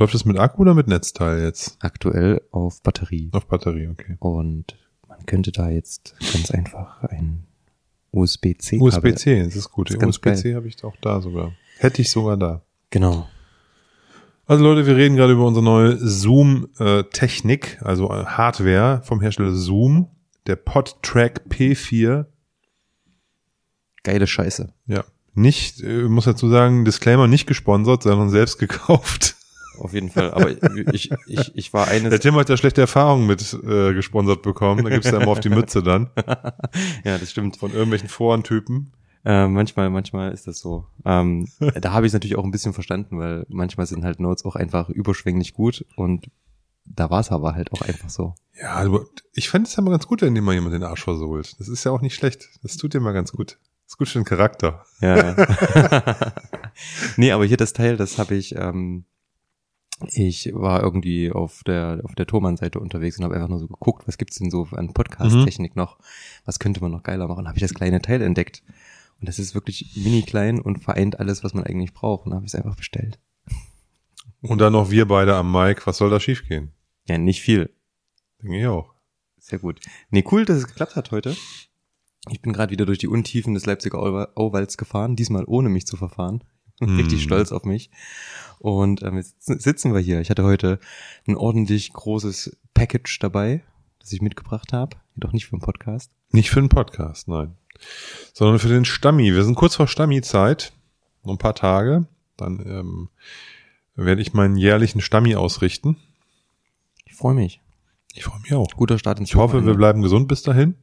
Läuft das mit Akku oder mit Netzteil jetzt? Aktuell auf Batterie. Auf Batterie, okay. Und man könnte da jetzt ganz einfach ein USB-C. USB-C, das ist gut. USB-C habe ich auch da sogar. Hätte ich sogar da. Genau. Also Leute, wir reden gerade über unsere neue Zoom-Technik, also äh, Hardware vom Hersteller Zoom, der PodTrack P4. Geile Scheiße. Ja. Nicht, äh, muss dazu sagen, Disclaimer nicht gesponsert, sondern selbst gekauft. Auf jeden Fall. Aber ich, ich, ich war eines. Der Tim hat ja schlechte Erfahrungen mit äh, gesponsert bekommen. Da gibt's ja immer auf die Mütze dann. ja, das stimmt. Von irgendwelchen Forentypen. Äh, manchmal, manchmal ist das so. Ähm, da habe ich es natürlich auch ein bisschen verstanden, weil manchmal sind halt Notes auch einfach überschwänglich gut und da war es aber halt auch einfach so. Ja, ich fände es ja mal ganz gut, wenn dir mal jemand den Arsch versohlt. Das ist ja auch nicht schlecht. Das tut dir mal ganz gut. Das ist gut für den Charakter. Ja. nee, aber hier das Teil, das habe ich, ähm, ich war irgendwie auf der auf der Thomann-Seite unterwegs und habe einfach nur so geguckt, was gibt's denn so an Podcast-Technik mhm. noch? Was könnte man noch geiler machen? Habe ich das kleine Teil entdeckt. Und das ist wirklich mini klein und vereint alles, was man eigentlich braucht. Und habe ich es einfach bestellt. Und dann noch wir beide am Mic. Was soll da schiefgehen? Ja, nicht viel. Denke ich auch. Sehr gut. Nee, cool, dass es geklappt hat heute. Ich bin gerade wieder durch die Untiefen des Leipziger Auwalds gefahren, diesmal ohne mich zu verfahren. Mm. Richtig stolz auf mich. Und ähm, jetzt sitzen wir hier. Ich hatte heute ein ordentlich großes Package dabei, das ich mitgebracht habe. Jedoch nicht für den Podcast. Nicht für den Podcast, nein sondern für den Stammi. Wir sind kurz vor Stammi-Zeit, noch ein paar Tage. Dann ähm, werde ich meinen jährlichen Stammi ausrichten. Ich freue mich. Ich freue mich auch. Guter Start ins Ich hoffe, wir bleiben gesund bis dahin.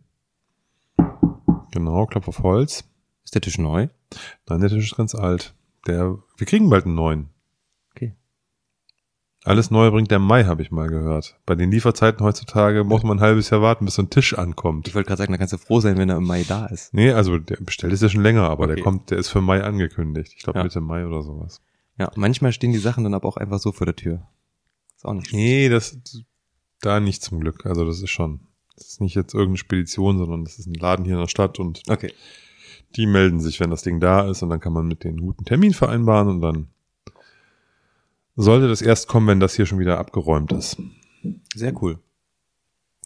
Genau, Klopf auf Holz. Ist der Tisch neu? Nein, der Tisch ist ganz alt. Der, wir kriegen bald einen neuen. Alles Neue bringt der Mai, habe ich mal gehört. Bei den Lieferzeiten heutzutage muss man ein halbes Jahr warten, bis so ein Tisch ankommt. Ich wollte gerade sagen, da kannst du froh sein, wenn er im Mai da ist. Nee, also der bestellt ist ja schon länger, aber okay. der kommt, der ist für Mai angekündigt. Ich glaube ja. Mitte Mai oder sowas. Ja, manchmal stehen die Sachen dann aber auch einfach so vor der Tür. Ist auch nicht. Nee, das da nicht zum Glück. Also das ist schon. Das ist nicht jetzt irgendeine Spedition, sondern das ist ein Laden hier in der Stadt und okay. Die melden sich, wenn das Ding da ist und dann kann man mit denen guten Termin vereinbaren und dann sollte das erst kommen, wenn das hier schon wieder abgeräumt ist. Sehr cool.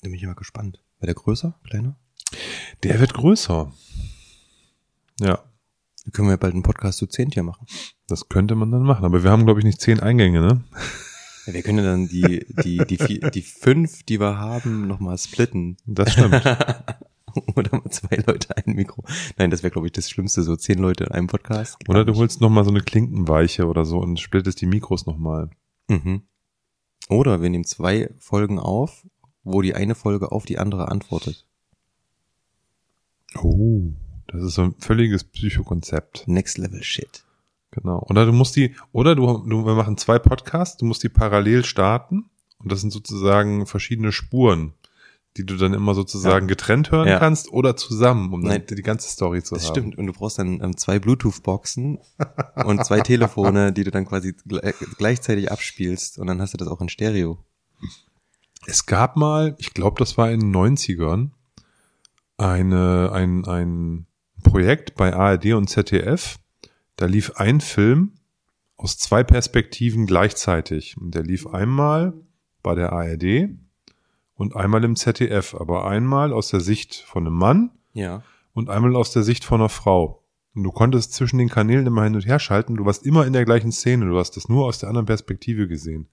Da bin ich mal gespannt. War der größer, kleiner? Der wird größer. Ja. Da können wir ja bald einen Podcast zu zehn Tier machen. Das könnte man dann machen, aber wir haben, glaube ich, nicht zehn Eingänge, ne? Ja, wir können dann die, die, die, vier, die fünf, die wir haben, nochmal splitten. Das stimmt. Oder mal zwei Leute ein Mikro. Nein, das wäre, glaube ich, das Schlimmste, so zehn Leute in einem Podcast. Oder du holst nochmal so eine Klinkenweiche oder so und splittest die Mikros nochmal. Mhm. Oder wir nehmen zwei Folgen auf, wo die eine Folge auf die andere antwortet. Oh, das ist so ein völliges Psychokonzept. Next Level Shit. Genau. Oder du musst die, oder du, du, wir machen zwei Podcasts, du musst die parallel starten und das sind sozusagen verschiedene Spuren die du dann immer sozusagen ja. getrennt hören ja. kannst oder zusammen, um Nein, die ganze Story zu das haben. Das stimmt. Und du brauchst dann ähm, zwei Bluetooth-Boxen und zwei Telefone, die du dann quasi gleichzeitig abspielst und dann hast du das auch in Stereo. Es gab mal, ich glaube, das war in den 90ern, eine, ein, ein Projekt bei ARD und ZDF. Da lief ein Film aus zwei Perspektiven gleichzeitig. Und der lief einmal bei der ARD und einmal im ZDF, aber einmal aus der Sicht von einem Mann ja. und einmal aus der Sicht von einer Frau. Und du konntest zwischen den Kanälen immer hin und her schalten, du warst immer in der gleichen Szene, du hast das nur aus der anderen Perspektive gesehen.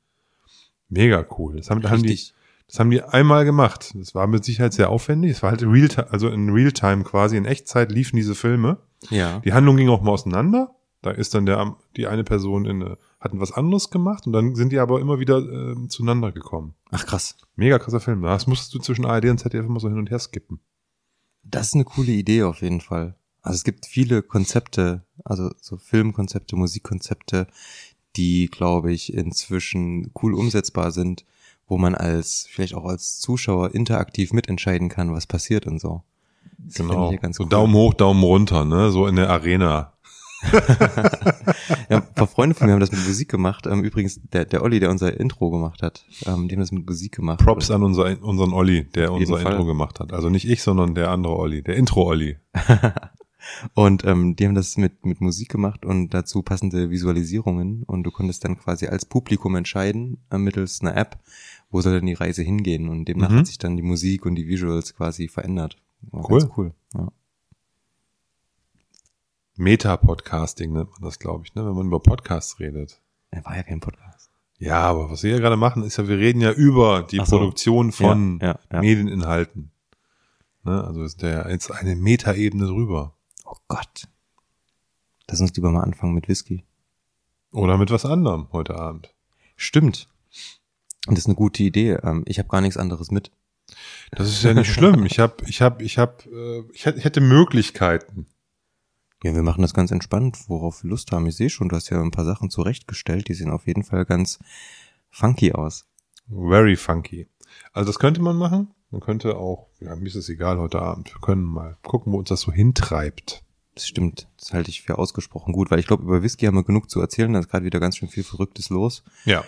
Mega cool. Das haben, haben die, das haben die einmal gemacht. Das war mit Sicherheit sehr aufwendig. Es war halt real, also in Realtime quasi, in Echtzeit liefen diese Filme. Ja. Die Handlung ging auch mal auseinander. Da ist dann der, die eine Person in, eine, hatten was anderes gemacht und dann sind die aber immer wieder äh, zueinander gekommen. Ach krass. Mega krasser Film. Das musstest du zwischen ARD und ZDF immer so hin und her skippen. Das ist eine coole Idee auf jeden Fall. Also es gibt viele Konzepte, also so Filmkonzepte, Musikkonzepte, die, glaube ich, inzwischen cool umsetzbar sind, wo man als, vielleicht auch als Zuschauer interaktiv mitentscheiden kann, was passiert und so. Das genau. so cool. Daumen hoch, Daumen runter, ne? So in der Arena ja, ein paar Freunde von mir haben das mit Musik gemacht. Ähm, übrigens, der, der Olli, der unser Intro gemacht hat, ähm, die haben das mit Musik gemacht. Props an unser, unseren Olli, der unser Intro gemacht hat. Also nicht ich, sondern der andere Olli, der Intro-Olli. Und ähm, die haben das mit, mit Musik gemacht und dazu passende Visualisierungen. Und du konntest dann quasi als Publikum entscheiden, äh, mittels einer App, wo soll denn die Reise hingehen. Und demnach Mhm. hat sich dann die Musik und die Visuals quasi verändert. War Cool. Ganz cool. Ja. Meta-Podcasting nennt man das, glaube ich, ne? wenn man über Podcasts redet. Er war ja kein Podcast. Ja, aber was wir hier gerade machen, ist ja, wir reden ja über die so. Produktion von ja, ja, ja. Medieninhalten. Ne? Also ist der jetzt eine Metaebene drüber. Oh Gott. Lass uns lieber mal anfangen mit Whisky. Oder mit was anderem heute Abend. Stimmt. Und das ist eine gute Idee. Ähm, ich habe gar nichts anderes mit. Das ist ja nicht schlimm. Ich habe, ich habe, ich habe, äh, ich hätte Möglichkeiten. Ja, wir machen das ganz entspannt, worauf wir Lust haben. Ich sehe schon, du hast ja ein paar Sachen zurechtgestellt. Die sehen auf jeden Fall ganz funky aus. Very funky. Also das könnte man machen. Man könnte auch, ja, mir ist es egal heute Abend. Wir können mal gucken, wo uns das so hintreibt. Das stimmt. Das halte ich für ausgesprochen gut, weil ich glaube, über Whisky haben wir genug zu erzählen. Da ist gerade wieder ganz schön viel Verrücktes los. Ja.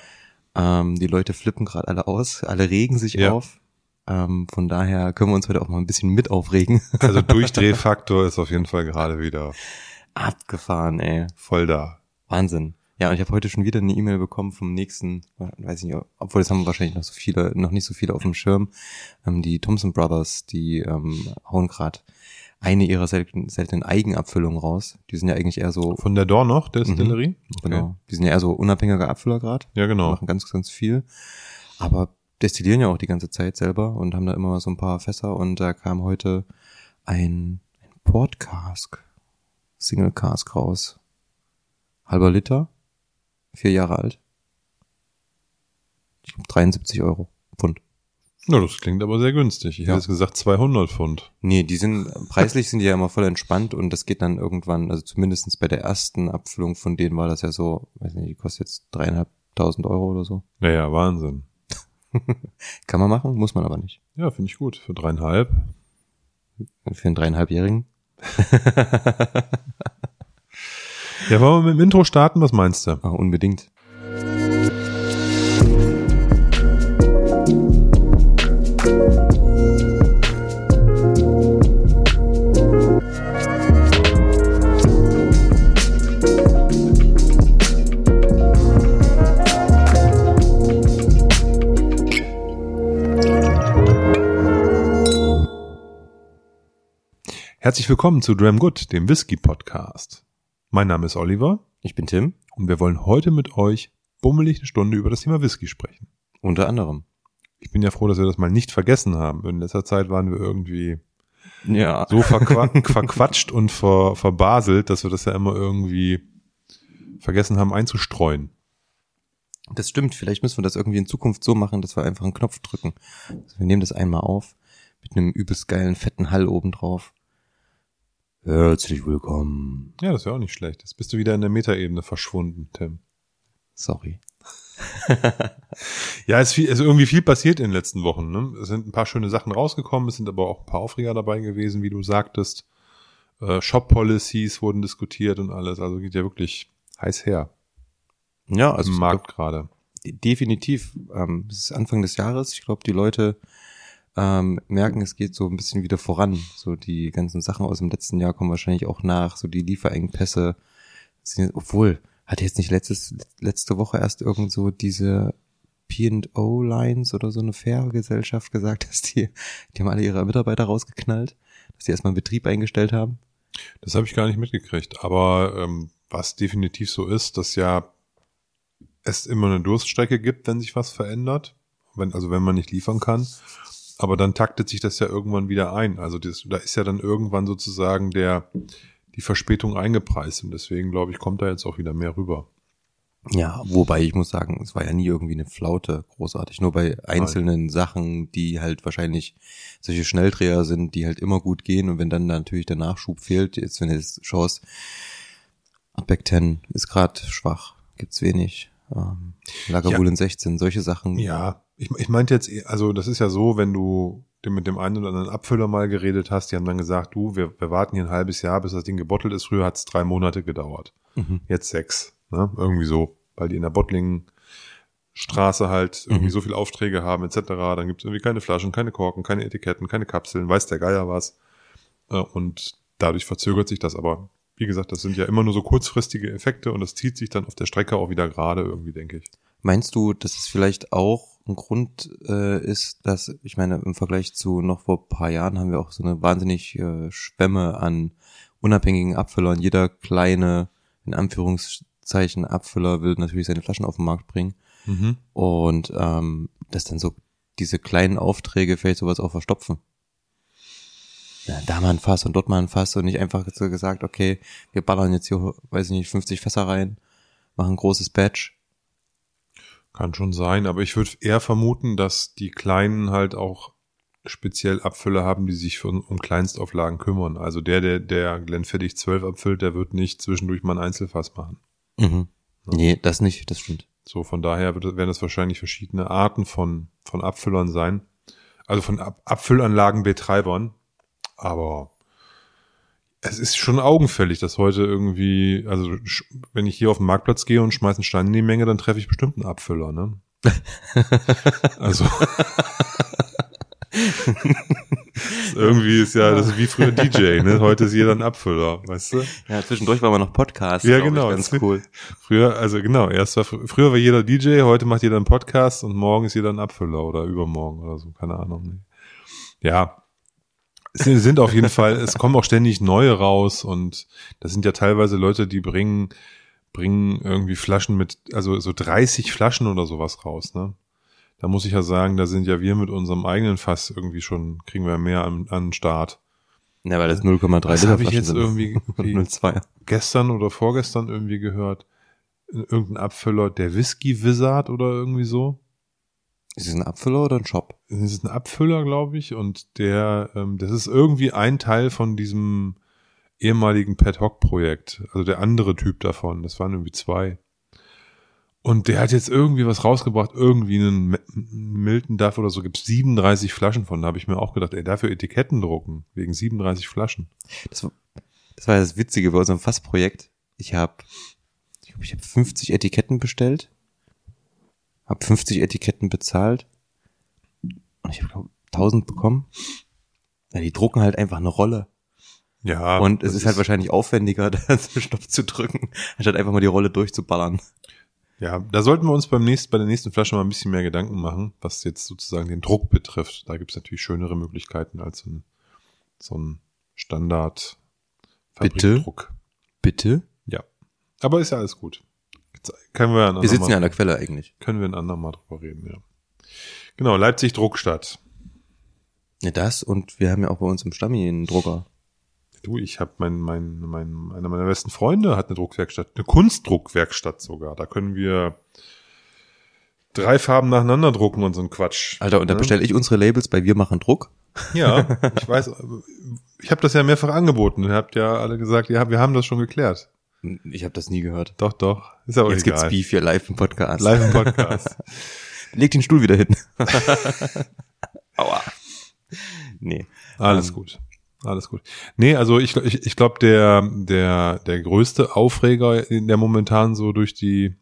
Ähm, die Leute flippen gerade alle aus. Alle regen sich Ja. auf. Ähm, von daher können wir uns heute auch mal ein bisschen mit aufregen. Also Durchdrehfaktor ist auf jeden Fall gerade wieder Abgefahren, ey. voll da. Wahnsinn. Ja, und ich habe heute schon wieder eine E-Mail bekommen vom nächsten, weiß ich nicht, obwohl das haben wahrscheinlich noch so viele, noch nicht so viele auf dem Schirm. Ähm, die Thompson Brothers, die ähm, hauen gerade eine ihrer seltenen, seltenen Eigenabfüllungen raus. Die sind ja eigentlich eher so, Von der Dornoch Destillerie? genau, die sind ja eher so unabhängiger Abfüller gerade. Ja, genau. Machen ganz, ganz viel. Aber destillieren ja auch die ganze Zeit selber und haben da immer mal so ein paar Fässer und da kam heute ein, ein Port Cask, Single Cask raus. Halber Liter, vier Jahre alt. Ich glaub 73 Euro Pfund. Ja, das klingt aber sehr günstig. Ich Ja. hätte gesagt 200 Pfund. Nee, die sind, preislich sind die ja immer voll entspannt und das geht dann irgendwann, also zumindestens bei der ersten Abfüllung von denen war das ja so, weiß nicht, die kostet jetzt dreieinhalbtausend Euro oder so. Naja, Wahnsinn. Kann man machen, muss man aber nicht. Ja, finde ich gut. Für dreieinhalb. Für einen dreieinhalbjährigen. Ja, wollen wir mit dem Intro starten? Was meinst du? Ah, unbedingt. Herzlich willkommen zu Dram Good, dem Whisky Podcast. Mein Name ist Oliver Ich bin Tim, und wir wollen heute mit euch bummelig eine Stunde über das Thema Whisky sprechen. unter anderem. Ich bin ja froh, dass wir das mal nicht vergessen haben. In letzter Zeit waren wir irgendwie Ja. so verqua verquatscht und ver verbaselt, dass wir das ja immer irgendwie vergessen haben einzustreuen. Das stimmt. Vielleicht müssen wir das irgendwie in Zukunft so machen, dass wir einfach einen Knopf drücken. Also wir nehmen das einmal auf mit einem übelst geilen, fetten Hall oben drauf. Herzlich willkommen. Ja, das wäre auch nicht schlecht. Jetzt bist du wieder in der Metaebene verschwunden, Tim. Sorry. Ja, es ist, viel, ist irgendwie viel passiert in den letzten Wochen. Ne? Es sind ein paar schöne Sachen rausgekommen, es sind aber auch ein paar Aufreger dabei gewesen, wie du sagtest. Äh, Shop-Policies wurden diskutiert und alles. Also geht ja wirklich heiß her Ja, also also im Markt gerade. definitiv. Ähm, es ist Anfang des Jahres. Ich glaube, die Leute ähm, merken, es geht so ein bisschen wieder voran. So die ganzen Sachen aus dem letzten Jahr kommen wahrscheinlich auch nach. So die Lieferengpässe. Sind, obwohl, hatte jetzt nicht letztes, letzte Woche erst irgend so diese P&O Lines oder so eine Fährgesellschaft gesagt, dass die, die haben alle ihre Mitarbeiter rausgeknallt, dass die erstmal einen Betrieb eingestellt haben. Das habe ich gar nicht mitgekriegt. Aber ähm, was definitiv so ist, dass ja es immer eine Durststrecke gibt, wenn sich was verändert. Wenn, also wenn man nicht liefern kann. Aber dann taktet sich das ja irgendwann wieder ein. Also das, da ist ja dann irgendwann sozusagen der die Verspätung eingepreist. Und deswegen, glaube ich, kommt da jetzt auch wieder mehr rüber. Ja, wobei ich muss sagen, es war ja nie irgendwie eine Flaute großartig. Nur bei einzelnen Sachen, die halt wahrscheinlich solche Schnelldreher sind, die halt immer gut gehen. Und wenn dann natürlich der Nachschub fehlt, jetzt wenn du jetzt schaust, Back 10 ist gerade schwach, gibt's wenig. Ähm, Lagerbulen 16, solche Sachen. Ja, ich, ich meinte jetzt, also das ist ja so, wenn du mit dem einen oder anderen Abfüller mal geredet hast, die haben dann gesagt, du, wir, wir warten hier ein halbes Jahr, bis das Ding gebottelt ist. Früher hat es drei Monate gedauert. Mhm. Jetzt sechs. Ne? Irgendwie so, weil die in der Bottling-Straße halt irgendwie Mhm. so viele Aufträge haben, etc. Dann gibt es irgendwie keine Flaschen, keine Korken, keine Etiketten, keine Kapseln, weiß der Geier was. Äh, Und dadurch verzögert sich das aber. Wie gesagt, das sind ja immer nur so kurzfristige Effekte und das zieht sich dann auf der Strecke auch wieder gerade irgendwie, denke ich. Meinst du, dass es vielleicht auch ein Grund äh, ist, dass, ich meine, im Vergleich zu noch vor paar Jahren haben wir auch so eine wahnsinnig äh, Schwemme an unabhängigen Abfüllern. Jeder kleine, in Anführungszeichen, Abfüller will natürlich seine Flaschen auf den Markt bringen. Mhm. Und ähm, dass dann so diese kleinen Aufträge vielleicht sowas auch verstopfen. Ja, da mal ein Fass und dort mal ein Fass und nicht einfach so gesagt, okay, wir ballern jetzt hier, weiß ich nicht, 50 Fässer rein, machen ein großes Batch. Kann schon sein, aber ich würde eher vermuten, dass die Kleinen halt auch speziell Abfüller haben, die sich für, um Kleinstauflagen kümmern. Also der, der, der Glenfiddich 12 abfüllt, der wird nicht zwischendurch mal ein Einzelfass machen. Mhm. Nee, das nicht, das stimmt. So, von daher wird, werden das wahrscheinlich verschiedene Arten von, von Abfüllern sein. Also von Ab Abfüllanlagenbetreibern. Aber es ist schon augenfällig, dass heute irgendwie, also wenn ich hier auf den Marktplatz gehe und schmeiße einen Stein in die Menge, dann treffe ich bestimmt einen Abfüller, ne? also irgendwie ist ja, das ist wie früher DJ, ne? Heute ist jeder ein Abfüller, weißt du? Ja, zwischendurch war man noch Podcast. Ja, genau. Ganz cool. Früher, also genau, erst war, früher war jeder DJ, heute macht jeder einen Podcast und morgen ist jeder ein Abfüller oder übermorgen oder so, keine Ahnung. Ja, es sind auf jeden Fall, es kommen auch ständig neue raus und das sind ja teilweise Leute, die bringen, bringen irgendwie Flaschen mit, also so 30 Flaschen oder sowas raus, ne? Da muss ich ja sagen, da sind ja wir mit unserem eigenen Fass irgendwie schon, kriegen wir mehr an, an den Start. Ja, weil das 0,3 Das Liter habe ich Flaschen jetzt sind. irgendwie wie 0,2. gestern oder vorgestern irgendwie gehört. Irgendein Abfüller, der Whisky Wizard oder irgendwie so. Ist es ein Abfüller oder ein Shop? Das ist ein Abfüller, glaube ich, und der, ähm, das ist irgendwie ein Teil von diesem ehemaligen Pet Hoc Projekt. Also der andere Typ davon. Das waren irgendwie zwei. Und der hat jetzt irgendwie was rausgebracht, irgendwie einen Milton Duff oder so, gibt's 37 Flaschen von. Da habe ich mir auch gedacht, ey, dafür Etiketten drucken, wegen 37 Flaschen. Das war, das war das Witzige bei unserem Fassprojekt. Ich habe, ich glaube, ich habe 50 Etiketten bestellt, habe 50 Etiketten bezahlt und ich habe glaube 1000 bekommen. Ja, die drucken halt einfach eine Rolle. Ja. und es das ist halt wahrscheinlich aufwendiger, da den Stopp zu drücken, anstatt einfach mal die Rolle durchzuballern. Ja, da sollten wir uns beim nächsten, bei der nächsten Flasche mal ein bisschen mehr Gedanken machen, was jetzt sozusagen den Druck betrifft. Da gibt's natürlich schönere Möglichkeiten als so ein, so ein Standard Bitte? Bitte? Ja. Aber ist ja alles gut. Können wir, Wir sitzen ja an der Quelle eigentlich. können wir ein andermal drüber reden, ja. Genau, Leipzig Druckstadt. Ja, das und wir haben ja auch bei uns im Stammi einen Drucker. Du, ich habe mein, mein, mein, einer meiner besten Freunde hat eine Druckwerkstatt, eine Kunstdruckwerkstatt sogar. Da können wir drei Farben nacheinander drucken und so ein Quatsch. Alter, und da Ne? bestelle ich unsere Labels bei Wir machen Druck. Ja, ich weiß. Ich habe das ja mehrfach angeboten. Ihr habt ja alle gesagt, ja, wir haben das schon geklärt. Ich habe das nie gehört. Doch, doch. Ist aber Jetzt gibt's egal. Beef hier live im Podcast. Live im Podcast. Leg den Stuhl wieder hin. Aua. Nee. Alles Ähm, gut. Alles gut. Nee, also ich, ich, ich glaube, der, der, der größte Aufreger, in der momentan so durch die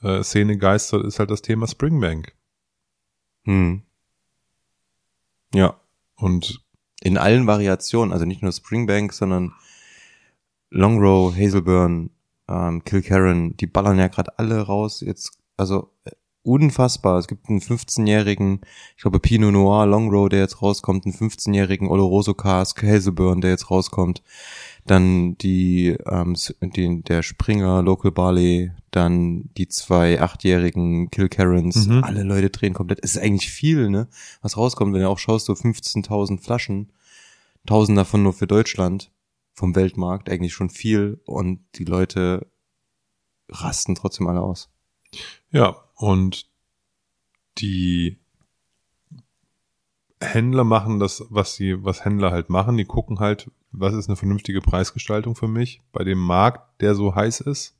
äh, Szene geistert, ist halt das Thema Springbank. Hm. Ja. Und In allen Variationen, also nicht nur Springbank, sondern Longrow, Hazelburn, ähm, Kilkerran, die ballern ja gerade alle raus. Jetzt, also äh, unfassbar. Es gibt einen 15-jährigen, ich glaube Pinot Noir Longrow, der jetzt rauskommt, einen 15-jährigen Oloroso Cask Hazelburn, der jetzt rauskommt. Dann die, ähm, die der Springer Local Barley, dann die zwei achtjährigen Kilkerrans. Mhm. Alle Leute drehen komplett. Es ist eigentlich viel, ne? Was rauskommt, wenn du auch schaust, so 15.000 Flaschen, 1000 davon nur für Deutschland vom Weltmarkt, eigentlich schon viel und die Leute rasten trotzdem alle aus. ja, und die Händler machen das, was sie, was Händler halt machen. Die gucken halt, was ist eine vernünftige Preisgestaltung für mich bei dem Markt, der so heiß ist.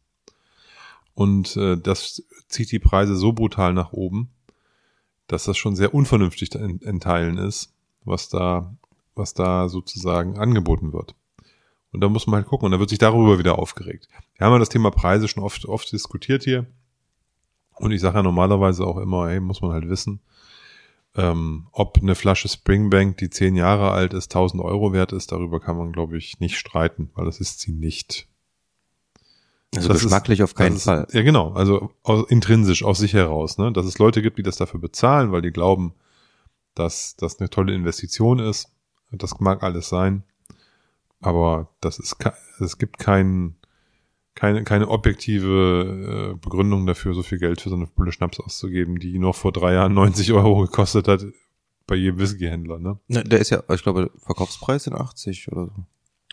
Und äh, das zieht die Preise so brutal nach oben, dass das schon sehr unvernünftig in, in Teilen ist, was da, was da sozusagen angeboten wird. Und da muss man halt gucken und da wird sich darüber wieder aufgeregt. Wir haben ja das Thema Preise schon oft, oft diskutiert hier. Und ich sage ja normalerweise auch immer, hey, muss man halt wissen, Ähm, ob eine Flasche Springbank, die zehn Jahre alt ist, 1000 Euro wert ist, darüber kann man, glaube ich, nicht streiten, weil das ist sie nicht. Also Das geschmacklich ist, auf keinen das Fall. Ist, ja, genau. Also aus, intrinsisch aus sich heraus, ne? Dass es Leute gibt, die das dafür bezahlen, weil die glauben, dass das eine tolle Investition ist. Das mag alles sein. Aber das ist, es gibt kein, keine, keine objektive äh, Begründung dafür, so viel Geld für so eine Pulle Schnaps auszugeben, die noch vor drei Jahren 90 Euro gekostet hat bei jedem Whiskyhändler, ne? Ne, der ist ja, ich glaube, Verkaufspreis sind 80 oder so.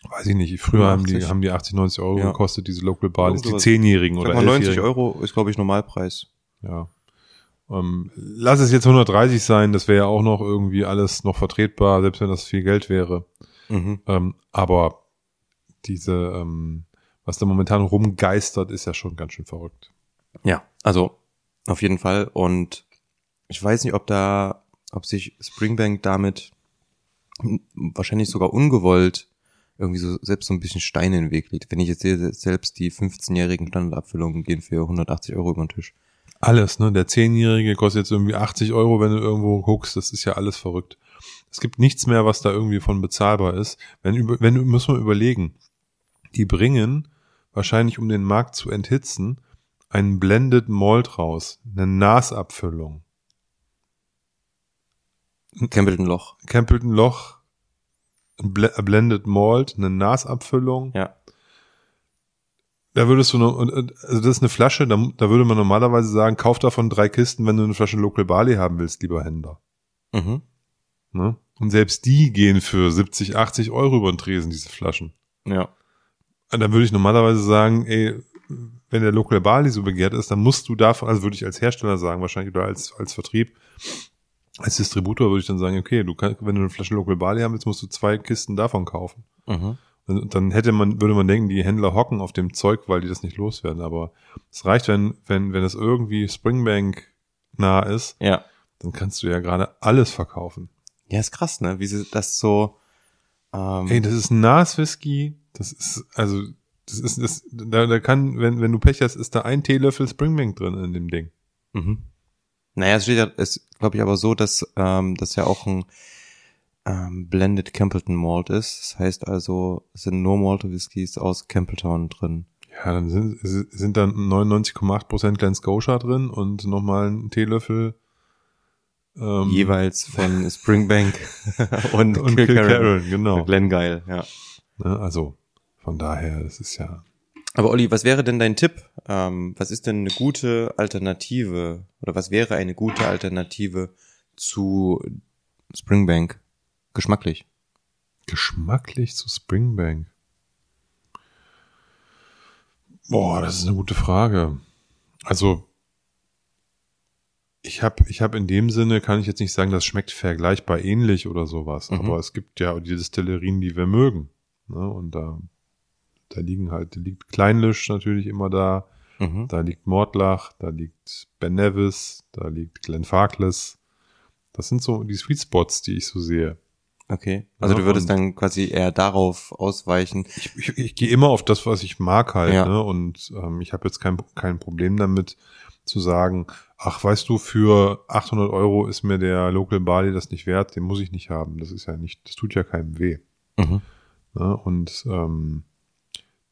Weiß ich nicht. Früher haben die, 80. haben die 80, 90 Euro Ja. gekostet, diese Local Barleys, die. Zehnjährigen oder mal, 90 Elfjährigen. Euro ist, glaube ich, Normalpreis. Ja. Ähm, lass es jetzt 130 sein, das wäre ja auch noch irgendwie alles noch vertretbar, selbst wenn das viel Geld wäre. Mhm. Ähm, aber diese, ähm, was da momentan rumgeistert, ist ja schon ganz schön verrückt. Ja, also auf jeden Fall. Und ich weiß nicht, ob da, ob sich Springbank damit wahrscheinlich sogar ungewollt irgendwie so selbst so ein bisschen Steine in den Weg legt. Wenn ich jetzt sehe, selbst die 15-jährigen Standardabfüllungen gehen für 180 Euro über den Tisch. Alles, ne? Der Zehnjährige kostet jetzt irgendwie 80 Euro, wenn du irgendwo guckst. Das ist ja alles verrückt. Es gibt nichts mehr, was da irgendwie von bezahlbar ist. Wenn, wenn muss man überlegen, die bringen wahrscheinlich, um den Markt zu enthitzen, einen Blended Malt raus, eine Nasabfüllung. Campbellton Loch. Campbellton Loch, ein Blended Malt, eine Nasabfüllung. Ja. Da würdest du und- also das ist eine Flasche, da, da würde man normalerweise sagen, kauf davon drei Kisten, wenn du eine Flasche Local Barley haben willst, lieber Händler. Mhm. Ne? Und selbst die gehen für 70, 80 Euro über den Tresen, diese Flaschen. Ja. Und dann würde ich normalerweise sagen, ey, wenn der Local Barley so begehrt ist, dann musst du davon, also würde ich als Hersteller sagen, wahrscheinlich oder als, als Vertrieb, als Distributor würde ich dann sagen, okay, du kannst, wenn du eine Flasche Local Barley haben willst, musst du zwei Kisten davon kaufen. Mhm. Und dann hätte man, würde man denken, die Händler hocken auf dem Zeug, weil die das nicht loswerden. Aber es reicht, wenn, wenn, wenn es irgendwie Springbank nah ist, Ja. dann kannst du ja gerade alles verkaufen. Ja, ist krass, ne? Wie sie das so. Ähm, Ey, das ist ein Nas-Whisky. Das ist, also, das ist, das, da, da kann, wenn, wenn du Pech hast, ist da ein Teelöffel Springbank drin in dem Ding. Mhm. Naja, es steht ja, es glaube ich aber so, dass ähm, das ja auch ein ähm, Blended Campbellton Malt ist. Das heißt also, es sind nur Malt Whiskys aus Campbelltown drin. Ja, dann sind, sind dann 99,8% Glen Scotia drin und nochmal ein Teelöffel ähm, Jeweils von Springbank und, und Kilkerran. Kilkerran, genau. Glengeil, ja. Ne, also, von daher, das ist ja, Aber Olli, was wäre denn dein Tipp? Ähm, was ist denn eine gute Alternative oder was wäre eine gute Alternative zu Springbank? Geschmacklich. geschmacklich zu Springbank. Boah, das ist eine gute Frage. Also, ich habe ich hab in dem Sinne, kann ich jetzt nicht sagen, das schmeckt vergleichbar ähnlich oder sowas, Mhm. aber es gibt ja die Destillerien, die wir mögen. Ne? Und da, da liegen halt, da liegt Kleinlisch natürlich immer da, Mhm. da liegt Mordlach, da liegt Ben Nevis, da liegt Glenfarclas. Das sind so die Sweet Spots, die ich so sehe. Okay. Also Ja, du würdest dann quasi eher darauf ausweichen. ich, ich, ich gehe immer auf das, was ich mag halt, Ja. ne? Und ähm, ich habe jetzt kein, kein Problem damit zu sagen, ach, weißt du, für 800 Euro ist mir der Local Barley das nicht wert, den muss ich nicht haben. Das ist ja nicht, das tut ja keinem weh. Mhm. Ne? Und ähm,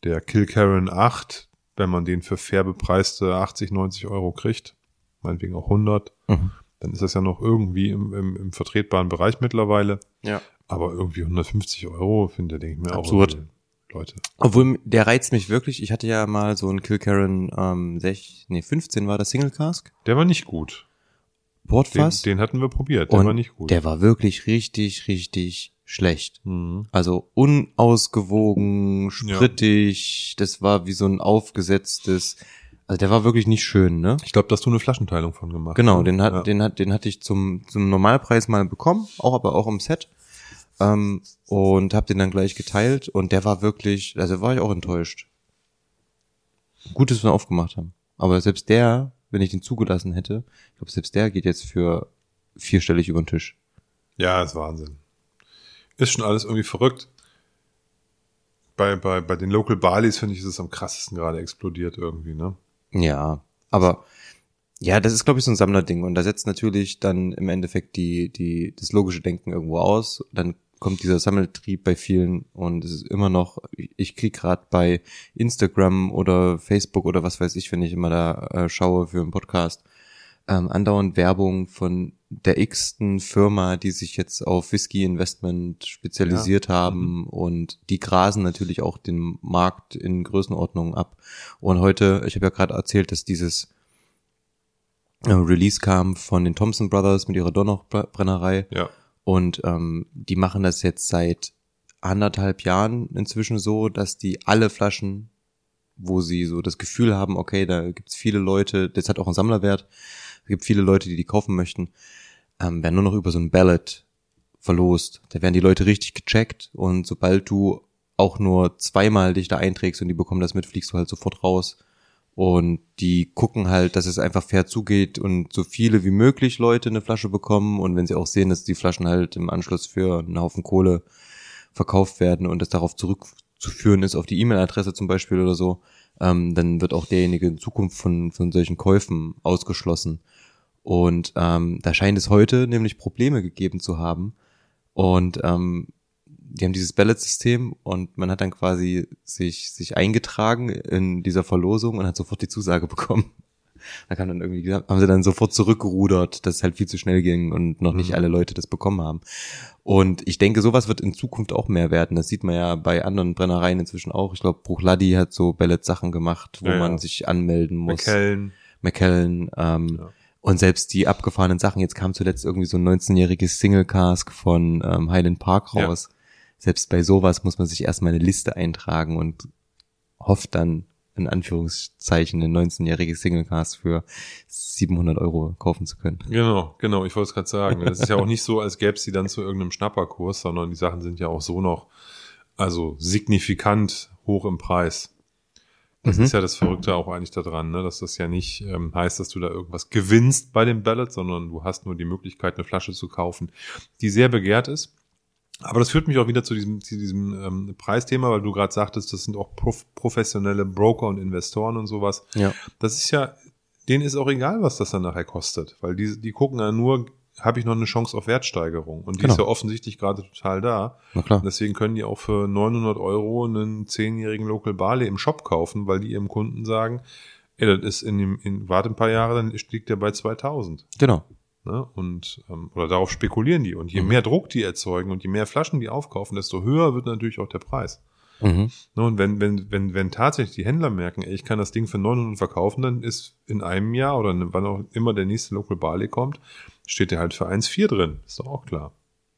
der Kilkerran 8, wenn man den für fair bepreiste 80, 90 Euro kriegt, meinetwegen auch 100, Mhm. dann ist das ja noch irgendwie im, im, im vertretbaren Bereich mittlerweile. Ja. Aber irgendwie 150 Euro, finde ich mir Absurd. auch. Leute. Obwohl, der reizt mich wirklich. Ich hatte ja mal so einen Kilkerran ähm, 6, nee, 15 war das Single Cask. Der war nicht gut. Den, Portfass. den hatten wir probiert, der und war nicht gut. der war wirklich richtig, richtig schlecht. mhm. Also unausgewogen, sprittig, das war wie so ein aufgesetztes, also der war wirklich nicht schön, ne? Ich glaube, dass du eine Flaschenteilung von gemacht Genau, ne? den hat, ja. den hat, den hatte ich zum, zum Normalpreis mal bekommen, auch aber auch im Set. Ähm, und habe den dann gleich geteilt und der war wirklich, also war ich auch enttäuscht. Gut, dass wir aufgemacht haben. Aber selbst der, wenn ich den zugelassen hätte, ich glaube, selbst der geht jetzt für vierstellig über den Tisch. Ja, ist Wahnsinn. Ist schon alles irgendwie verrückt. Bei, bei, bei den Local Barleys finde ich, ist es am krassesten gerade explodiert irgendwie, ne? Ja, aber Ja, das ist, glaube ich, so ein Sammlerding. Und da setzt natürlich dann im Endeffekt die, die, das logische Denken irgendwo aus. Dann kommt dieser Sammeltrieb bei vielen und es ist immer noch, ich krieg gerade bei Instagram oder Facebook oder was weiß ich, wenn ich immer da äh, schaue für einen Podcast, ähm, andauernd Werbung von der x-ten Firma, die sich jetzt auf Whisky Investment spezialisiert ja. haben mhm. und die grasen natürlich auch den Markt in Größenordnung ab. Und heute, ich habe ja gerade erzählt, dass dieses äh, Release kam von den Thompson Brothers mit ihrer Donnoch-Brennerei. Ja. Und ähm, die machen das jetzt seit anderthalb Jahren inzwischen so, dass die alle Flaschen, wo sie so das Gefühl haben, okay, da gibt's viele Leute, das hat auch einen Sammlerwert, es gibt viele Leute, die die kaufen möchten, ähm, werden nur noch über so ein Ballot verlost. Da werden die Leute richtig gecheckt und sobald du auch nur zweimal dich da einträgst und die bekommen das mit, fliegst du halt sofort raus. Und die gucken halt, dass es einfach fair zugeht und so viele wie möglich Leute eine Flasche bekommen. Und wenn sie auch sehen, dass die Flaschen halt im Anschluss für einen Haufen Kohle verkauft werden und es darauf zurückzuführen ist, auf die E-Mail-Adresse zum Beispiel oder so, ähm, dann wird auch derjenige in Zukunft von, von solchen Käufen ausgeschlossen. Und ähm, da scheint es heute nämlich Probleme gegeben zu haben. Und ähm, die haben dieses Ballot-System und man hat dann quasi sich, sich eingetragen in dieser Verlosung und hat sofort die Zusage bekommen. Da kam dann irgendwie, haben sie dann sofort zurückgerudert, dass es halt viel zu schnell ging und noch nicht mhm. alle Leute das bekommen haben. Und ich denke, sowas wird in Zukunft auch mehr werden. Das sieht man ja bei anderen Brennereien inzwischen auch. Ich glaube, Bruchladi hat so Ballot-Sachen gemacht, wo ja, man sich anmelden muss. McKellen. McKellen, ähm, ja. Und selbst die abgefahrenen Sachen, jetzt kam zuletzt irgendwie so ein 19-jähriges Single-Cask von ähm, Highland Park raus. Ja selbst bei sowas muss man sich erstmal eine Liste eintragen und hofft dann, in Anführungszeichen, ein 19-jähriges Singlecast für 700 Euro kaufen zu können. Genau, genau, ich wollte es gerade sagen. Es ist ja auch nicht so, als gäbe es sie dann zu irgendeinem Schnapperkurs, sondern die Sachen sind ja auch so noch, also signifikant hoch im Preis. Das mhm. ist ja das Verrückte auch eigentlich daran, ne? dass das ja nicht ähm, heißt, dass du da irgendwas gewinnst bei dem Ballot, sondern du hast nur die Möglichkeit, eine Flasche zu kaufen, die sehr begehrt ist aber das führt mich auch wieder zu diesem, zu diesem ähm, Preisthema, weil du gerade sagtest, das sind auch prof professionelle Broker und Investoren und sowas. Ja. Das ist ja, denen ist auch egal, was das dann nachher kostet, weil die, die gucken ja nur, habe ich noch eine Chance auf Wertsteigerung und die genau. ist ja offensichtlich gerade total da. Na klar. Und deswegen können die auch für 900 Euro einen zehnjährigen Local Barley im Shop kaufen, weil die ihrem Kunden sagen, ey, das ist in dem, in, warte ein paar Jahre, dann liegt der bei 2000. Genau. Ne? Und ähm, oder darauf spekulieren die. Und je mhm. mehr Druck die erzeugen und je mehr Flaschen die aufkaufen, desto höher wird natürlich auch der Preis. Mhm. Ne? Und wenn, wenn, wenn, wenn tatsächlich die Händler merken, ey, ich kann das Ding für 900 verkaufen, dann ist in einem Jahr oder wann auch immer der nächste Local Barley kommt, steht der halt für 1,4 drin. Ist doch auch klar.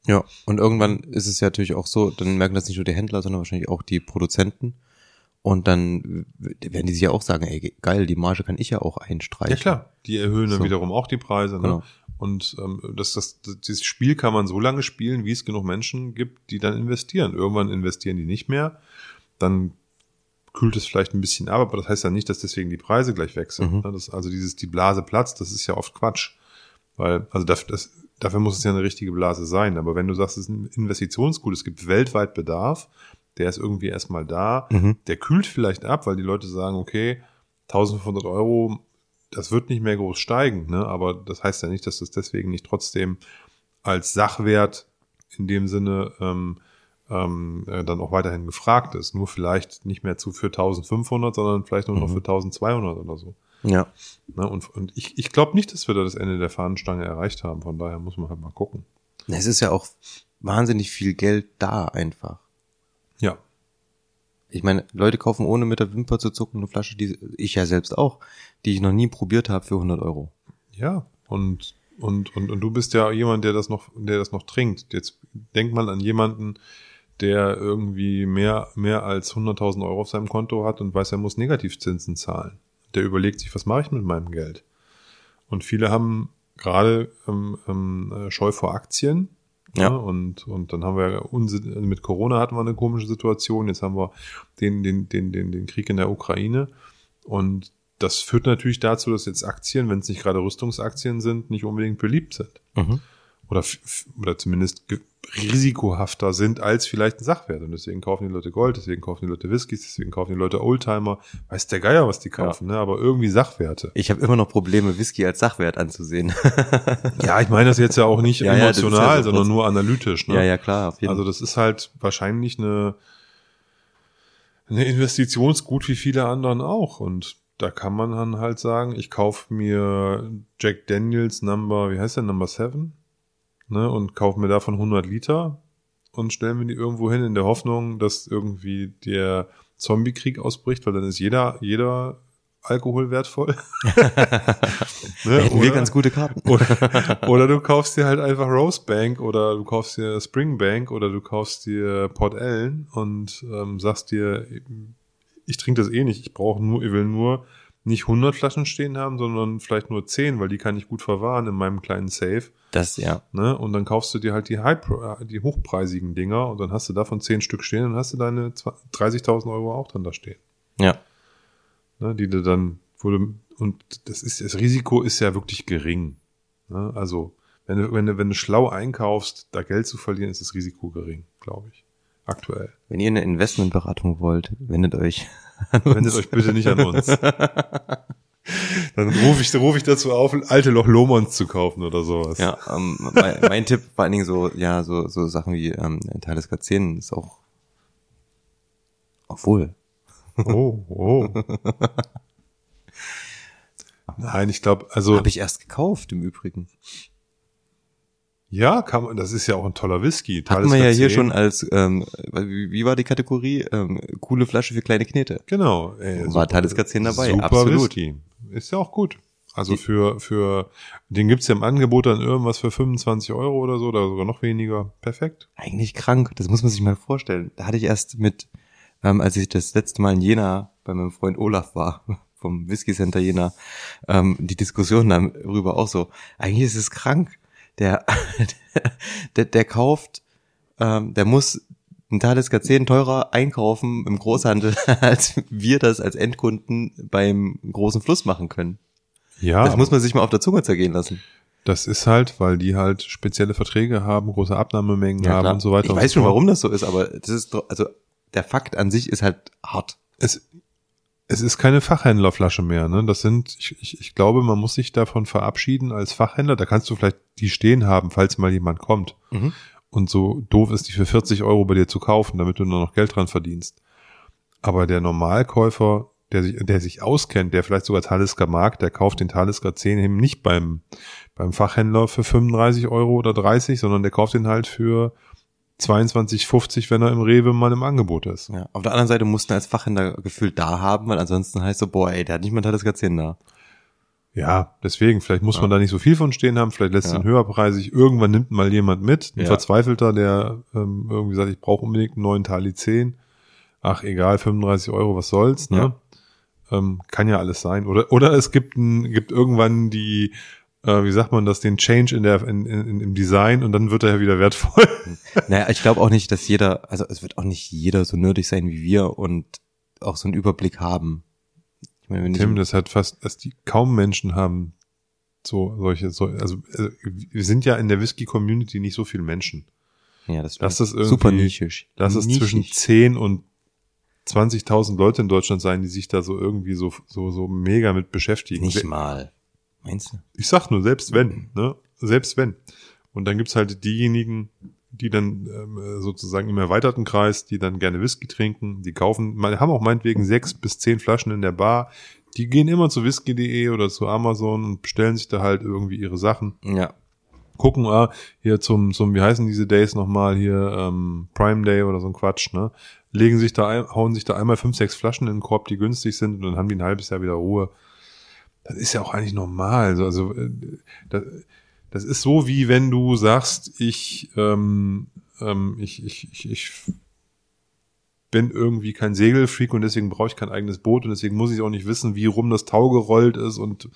Ja, und irgendwann ist es ja natürlich auch so, dann merken das nicht nur die Händler, sondern wahrscheinlich auch die Produzenten. Und dann werden die sich ja auch sagen, ey, geil, die Marge kann ich ja auch einstreichen. Ja klar, die erhöhen dann so. wiederum auch die Preise. Ne? Genau. Und ähm, das, das, dieses Spiel kann man so lange spielen, wie es genug Menschen gibt, die dann investieren. Irgendwann investieren die nicht mehr, dann kühlt es vielleicht ein bisschen ab, aber das heißt ja nicht, dass deswegen die Preise gleich wechseln. Mhm. Ne? Das, also dieses, die Blase platzt, das ist ja oft Quatsch. Weil, also dafür, das, dafür muss es ja eine richtige Blase sein. Aber wenn du sagst, es ist ein Investitionsgut, es gibt weltweit Bedarf, der ist irgendwie erstmal da, mhm. der kühlt vielleicht ab, weil die Leute sagen, okay, 1500 Euro das wird nicht mehr groß steigen, ne? aber das heißt ja nicht, dass das deswegen nicht trotzdem als Sachwert in dem Sinne ähm, ähm, äh, dann auch weiterhin gefragt ist. Nur vielleicht nicht mehr zu für 1500, sondern vielleicht nur noch mhm. für 1200 oder so. Ja. Ne? Und, und ich, ich glaube nicht, dass wir da das Ende der Fahnenstange erreicht haben. Von daher muss man halt mal gucken. Es ist ja auch wahnsinnig viel Geld da einfach. Ja. Ich meine, Leute kaufen ohne mit der Wimper zu zucken eine Flasche, die ich ja selbst auch, die ich noch nie probiert habe für 100 Euro. Ja, und und und und du bist ja jemand, der das noch, der das noch trinkt. Jetzt denkt man an jemanden, der irgendwie mehr mehr als 100.000 Euro auf seinem Konto hat und weiß, er muss Negativzinsen zahlen. Der überlegt sich, was mache ich mit meinem Geld? Und viele haben gerade ähm, ähm, Scheu vor Aktien ja. Ne? Und, und dann haben wir also mit Corona hatten wir eine komische Situation. Jetzt haben wir den, den, den, den, den Krieg in der Ukraine. Und das führt natürlich dazu, dass jetzt Aktien, wenn es nicht gerade Rüstungsaktien sind, nicht unbedingt beliebt sind. Mhm. Oder, oder zumindest risikohafter sind als vielleicht ein Sachwert. Und deswegen kaufen die Leute Gold, deswegen kaufen die Leute Whiskys, deswegen kaufen die Leute Oldtimer. Weiß der Geier, was die kaufen, ja. ne? aber irgendwie Sachwerte. Ich habe immer noch Probleme, Whisky als Sachwert anzusehen. ja, ich meine das jetzt ja auch nicht ja, emotional, ja, sondern nur analytisch. Ne? Ja, ja, klar. also das ist halt wahrscheinlich eine, eine Investitionsgut wie viele anderen auch. Und da kann man dann halt sagen, ich kaufe mir Jack Daniels Number, wie heißt der, Number 7? Ne, und kaufe mir davon 100 Liter und stellen mir die irgendwo hin in der Hoffnung, dass irgendwie der Zombie-Krieg ausbricht, weil dann ist jeder, jeder Alkohol wertvoll. ne? Hätten oder, wir ganz gute Karten. oder, oder, du kaufst dir halt einfach Rosebank oder du kaufst dir Springbank oder du kaufst dir Port Ellen und ähm, sagst dir, ich trinke das eh nicht, ich brauche nur, ich will nur nicht 100 Flaschen stehen haben, sondern vielleicht nur 10, weil die kann ich gut verwahren in meinem kleinen Safe. Das, ja. Ne? Und dann kaufst du dir halt die, High äh, die hochpreisigen Dinger und dann hast du davon 10 Stück stehen und hast du deine 30.000 Euro auch dran da stehen. Ja. Ne? Die du dann, wo du, und das ist, das Risiko ist ja wirklich gering. Ne? Also, wenn du, wenn du, wenn du schlau einkaufst, da Geld zu verlieren, ist das Risiko gering, glaube ich. Aktuell. Wenn ihr eine Investmentberatung wollt, wendet euch Wendet euch bitte nicht an uns. Dann rufe ich, ruf ich dazu auf, alte Loch Lomons zu kaufen oder sowas. Ja, ähm, mein, mein Tipp vor allen Dingen so, ja, so, so Sachen wie ähm, Thales K10 ist auch obwohl. Oh, oh. Nein, ich glaube, also. Habe ich erst gekauft im Übrigen. Ja, kann man, das ist ja auch ein toller Whisky. Hatten wir ja hier schon als, ähm, wie, wie war die Kategorie? Ähm, coole Flasche für kleine Knete. Genau. Ey, war Thales K10 dabei, super absolut. Whisky. Ist ja auch gut. Also für, für, den gibt's ja im Angebot dann irgendwas für 25 Euro oder so, oder sogar noch weniger. Perfekt. Eigentlich krank, das muss man sich mal vorstellen. Da hatte ich erst mit, ähm, als ich das letzte Mal in Jena bei meinem Freund Olaf war, vom Whisky Center Jena, ähm, die Diskussion darüber auch so. Eigentlich ist es krank der, der, der kauft, ähm, der muss ein Talisker 10 teurer einkaufen im Großhandel, als wir das als Endkunden beim großen Fluss machen können. Ja. Das muss man sich mal auf der Zunge zergehen lassen. Das ist halt, weil die halt spezielle Verträge haben, große Abnahmemengen ja, haben klar. und so weiter. Ich weiß schon, warum das so ist, aber das ist, also der Fakt an sich ist halt hart. Es, es ist keine Fachhändlerflasche mehr. Ne? Das sind, ich, ich, ich glaube, man muss sich davon verabschieden als Fachhändler. Da kannst du vielleicht die stehen haben, falls mal jemand kommt. Mhm. Und so doof ist die für 40 Euro bei dir zu kaufen, damit du nur noch Geld dran verdienst. Aber der Normalkäufer, der sich, der sich auskennt, der vielleicht sogar Talisker mag, der kauft den Talisker 10 eben nicht beim, beim Fachhändler für 35 Euro oder 30, sondern der kauft den halt für 22,50, wenn er im Rewe mal im Angebot ist. Ja, auf der anderen Seite mussten als Fachhändler gefühlt da haben, weil ansonsten heißt so, boah, ey, der hat nicht mal das Gazin da. Ja, deswegen, vielleicht muss ja. man da nicht so viel von stehen haben, vielleicht lässt ja. ihn höherpreisig, irgendwann nimmt mal jemand mit, ein ja. Verzweifelter, der ähm, irgendwie sagt, ich brauche unbedingt einen neuen Tali 10. Ach, egal, 35 Euro, was soll's, ne? Ähm, kann ja alles sein. Oder, oder es gibt, ein, gibt irgendwann die äh, wie sagt man das, den Change in der, in, in, im Design und dann wird er ja wieder wertvoll. Naja, ich glaube auch nicht, dass jeder, also es wird auch nicht jeder so nötig sein wie wir und auch so einen Überblick haben. Ich meine, wenn Tim, das hat fast, dass die kaum Menschen haben so solche, so, also, also wir sind ja in der Whisky-Community nicht so viele Menschen. Ja, das, das ist irgendwie, super nischig. Lass es zwischen 10 und 20.000 Leute in Deutschland sein, die sich da so irgendwie so, so, so mega mit beschäftigen. Nicht mal. Meinst du? Ich sag nur, selbst wenn, ne? Selbst wenn. Und dann gibt's halt diejenigen, die dann ähm, sozusagen im erweiterten Kreis, die dann gerne Whisky trinken, die kaufen, man haben auch meinetwegen sechs bis zehn Flaschen in der Bar, die gehen immer zu whisky.de oder zu Amazon und bestellen sich da halt irgendwie ihre Sachen. Ja. Gucken, ah, hier zum, zum, wie heißen diese Days nochmal, hier, ähm, Prime Day oder so ein Quatsch, ne? Legen sich da, ein, hauen sich da einmal fünf, sechs Flaschen in den Korb, die günstig sind und dann haben die ein halbes Jahr wieder Ruhe das ist ja auch eigentlich normal. Also äh, das, das ist so wie wenn du sagst, ich, ähm, ähm, ich, ich, ich, ich bin irgendwie kein Segelfreak und deswegen brauche ich kein eigenes Boot und deswegen muss ich auch nicht wissen, wie rum das Tau gerollt ist und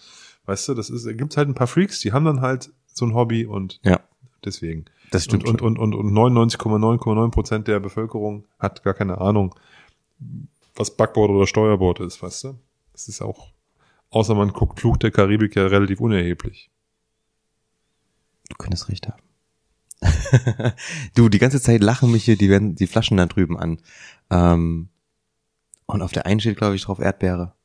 weißt du, das ist, da gibt's halt ein paar Freaks, die haben dann halt so ein Hobby und ja. deswegen. Das stimmt. Und, und, und, und 99,9,9 Prozent der Bevölkerung hat gar keine Ahnung, was Backboard oder Steuerbord ist, weißt du? Das ist auch Außer man guckt Fluch der Karibik ja relativ unerheblich. Du könntest recht haben. du, die ganze Zeit lachen mich hier die, werden- die Flaschen da drüben an. Ähm, und auf der einen steht, glaube ich, drauf Erdbeere.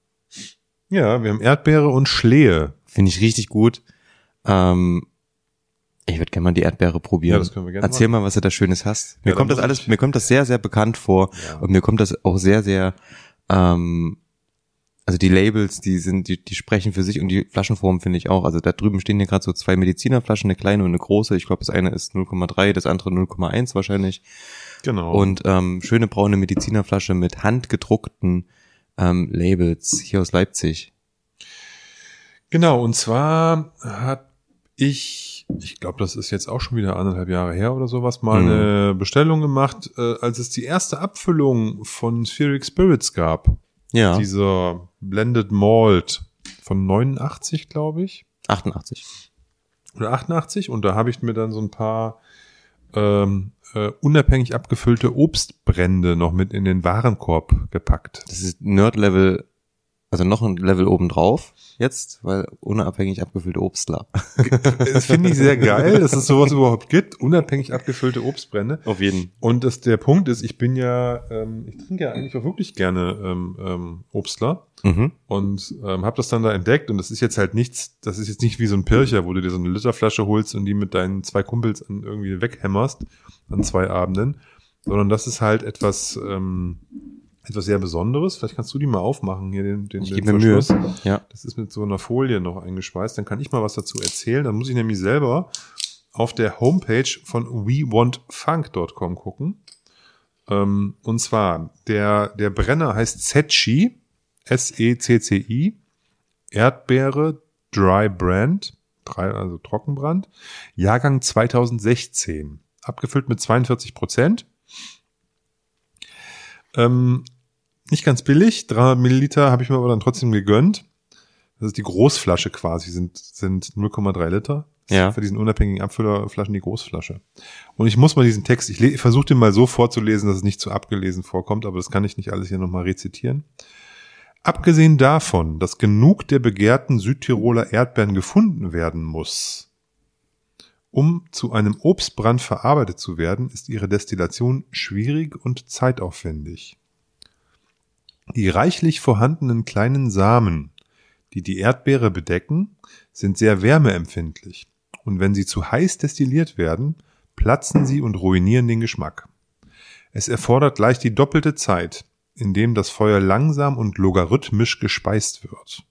Ja, wir haben Erdbeere und Schlehe. Finde ich richtig gut. Ähm, ich würde gerne mal die Erdbeere probieren. Ja, das können wir gerne Erzähl mal, was du da Schönes hast. Mir Ja, kommt das alles, mir kommt das sehr, sehr bekannt vor. Ja. Und mir kommt das auch sehr, sehr, ähm, also die Labels, die sind, die, die sprechen für sich und die Flaschenform finde ich auch. Also da drüben stehen hier gerade so zwei Medizinerflaschen, eine kleine und eine große. Ich glaube, das eine ist 0,3, das andere 0,1 wahrscheinlich. Genau. Und ähm, schöne braune Medizinerflasche mit handgedruckten ähm, Labels hier aus Leipzig. Genau, und zwar hat ich, ich glaube, das ist jetzt auch schon wieder anderthalb Jahre her oder sowas, mal Mhm. eine Bestellung gemacht, äh, als es die erste Abfüllung von Spheric Spirits gab. Ja, Dieser Blended Malt von 89, glaube ich. 88. Oder 88. Und da habe ich mir dann so ein paar ähm, äh, unabhängig abgefüllte Obstbrände noch mit in den Warenkorb gepackt. Das ist Nerd-Level, also noch ein Level oben drauf jetzt, weil unabhängig abgefüllte Obstler. Das finde ich sehr geil, dass es sowas überhaupt gibt, unabhängig abgefüllte Obstbrände. Auf jeden. Und das, der Punkt ist, ich bin ja, ähm, ich trinke ja eigentlich auch wirklich gerne ähm, ähm, Obstler Mhm. und ähm, habe das dann da entdeckt und das ist jetzt halt nichts, das ist jetzt nicht wie so ein Pircher, wo du dir so eine Literflasche holst und die mit deinen zwei Kumpels an irgendwie weghämmerst an zwei Abenden, sondern das ist halt etwas, ähm, etwas sehr Besonderes. Vielleicht kannst du die mal aufmachen hier den, den, Ich den mir Mühe. Verschluss. Ja. Das ist mit so einer Folie noch eingeschweißt. Dann kann ich mal was dazu erzählen. Dann muss ich nämlich selber auf der Homepage von wewantfunk.com gucken. Ähm, und zwar, der, der Brenner heißt Setchi, S-E-C-C-I, Erdbeere, Dry Brand, also Trockenbrand, Jahrgang 2016, abgefüllt mit 42 Prozent. Ähm, nicht ganz billig, 300 Milliliter habe ich mir aber dann trotzdem gegönnt. Das ist die Großflasche quasi, sind, sind 0,3 Liter. Ja. Für diesen unabhängigen Abfüllerflaschen die Großflasche. Und ich muss mal diesen Text, ich versuche den mal so vorzulesen, dass es nicht zu abgelesen vorkommt, aber das kann ich nicht alles hier nochmal rezitieren. Abgesehen davon, dass genug der begehrten Südtiroler Erdbeeren gefunden werden muss, um zu einem Obstbrand verarbeitet zu werden, ist ihre Destillation schwierig und zeitaufwendig. Die reichlich vorhandenen kleinen Samen, die die Erdbeere bedecken, sind sehr wärmeempfindlich und wenn sie zu heiß destilliert werden, platzen sie und ruinieren den Geschmack. Es erfordert gleich die doppelte Zeit, indem das Feuer langsam und logarithmisch gespeist wird.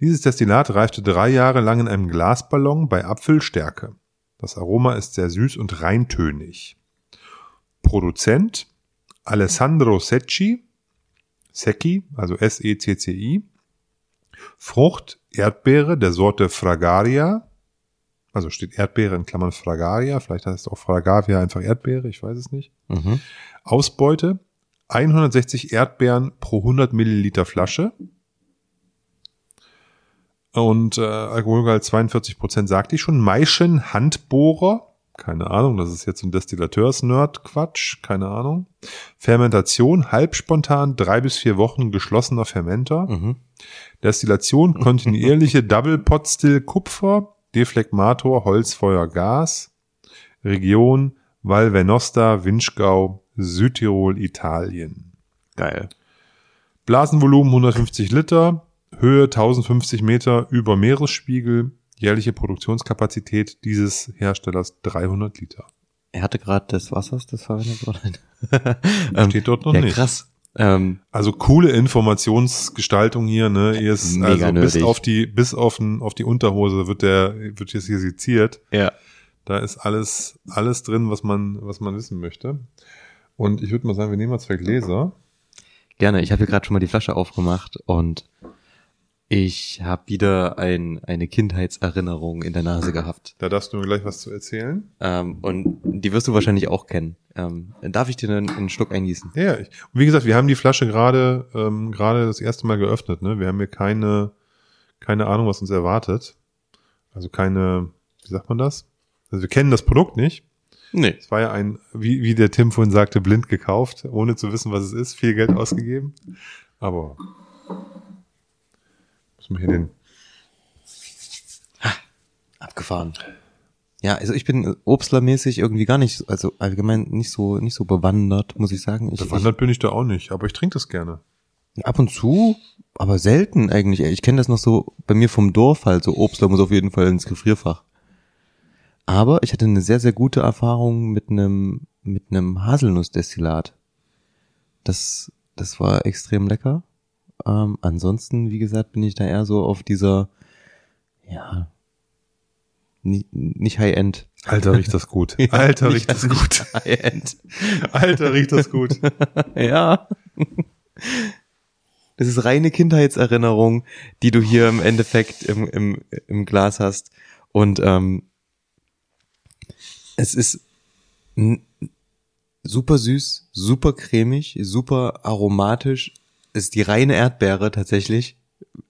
Dieses Destillat reifte drei Jahre lang in einem Glasballon bei Apfelstärke. Das Aroma ist sehr süß und reintönig. Produzent Alessandro Secchi, Secchi, also S-E-C-C-I. Frucht Erdbeere der Sorte Fragaria. Also steht Erdbeere in Klammern Fragaria. Vielleicht heißt es auch Fragavia einfach Erdbeere, ich weiß es nicht. Mhm. Ausbeute 160 Erdbeeren pro 100 Milliliter Flasche. Und äh, Alkoholgehalt 42 Prozent sagte ich schon. Maischen Handbohrer. Keine Ahnung, das ist jetzt ein Destillateurs-Nerd-Quatsch. Keine Ahnung. Fermentation halbspontan, drei bis vier Wochen geschlossener Fermenter. Mhm. Destillation kontinuierliche Double Pot Still Kupfer, Deflegmator, Holzfeuer, Gas. Region Val Venosta, Winschgau, Südtirol, Italien. Geil. Blasenvolumen 150 Liter, Höhe 1050 Meter über Meeresspiegel, jährliche Produktionskapazität dieses Herstellers 300 Liter. Er hatte gerade des Wassers, das verwendet wurde. Ähm, Steht dort noch ja, nicht. krass. Ähm, Also coole Informationsgestaltung hier, ne? Hier ist Mega also bis nerdig. auf die bis auf, den, auf die Unterhose wird der wird jetzt hier seziert. ja. Da ist alles alles drin, was man was man wissen möchte. Und ich würde mal sagen, wir nehmen mal zwei Gläser. Gerne. Ich habe hier gerade schon mal die Flasche aufgemacht und ich habe wieder ein, eine Kindheitserinnerung in der Nase gehabt. Da darfst du mir gleich was zu erzählen. Ähm, und die wirst du wahrscheinlich auch kennen. Ähm, darf ich dir einen, einen Schluck eingießen? Ja, ich, und wie gesagt, wir haben die Flasche gerade ähm, gerade das erste Mal geöffnet. Ne? Wir haben hier keine keine Ahnung, was uns erwartet. Also keine, wie sagt man das? Also wir kennen das Produkt nicht. Nee. Es war ja ein, wie, wie der Tim vorhin sagte, blind gekauft, ohne zu wissen, was es ist, viel Geld ausgegeben. Aber muss man hier den. Abgefahren. Ja, also ich bin obstlermäßig irgendwie gar nicht, also allgemein nicht so nicht so bewandert, muss ich sagen. Ich, Bewandert bin ich da auch nicht, aber ich trinke das gerne. ich, ab und zu, aber selten eigentlich. Ich kenne das noch so bei mir vom Dorf halt, so Obstler muss auf jeden Fall ins Gefrierfach. Aber ich hatte eine sehr sehr gute Erfahrung mit einem mit einem Haselnussdestillat. Das das war extrem lecker. Ähm, ansonsten, wie gesagt, bin ich da eher so auf dieser ja nicht, nicht High-End. Alter, riecht das gut. Alter, Nicht- riecht das gut. High-End. Alter, riecht das gut. Ja. Das ist reine Kindheitserinnerung, die du hier im Endeffekt im, im, im Glas hast. Und ähm, es ist super süß, super cremig, super aromatisch. Ist die reine Erdbeere tatsächlich.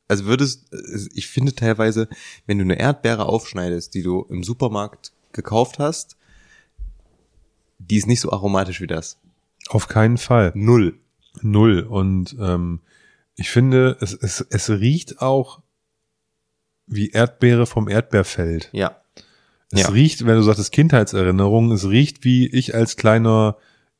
Also würdest, ich finde teilweise, wenn du eine Erdbeere aufschneidest, die du im Supermarkt gekauft hast, die ist nicht so aromatisch wie das. Auf keinen Fall. Null. Null. Und ähm, ich finde, es, es, es riecht auch wie Erdbeere vom Erdbeerfeld. Ja. Es Ja. riecht, wenn du sagtest Kindheitserinnerung, es riecht wie ich als kleiner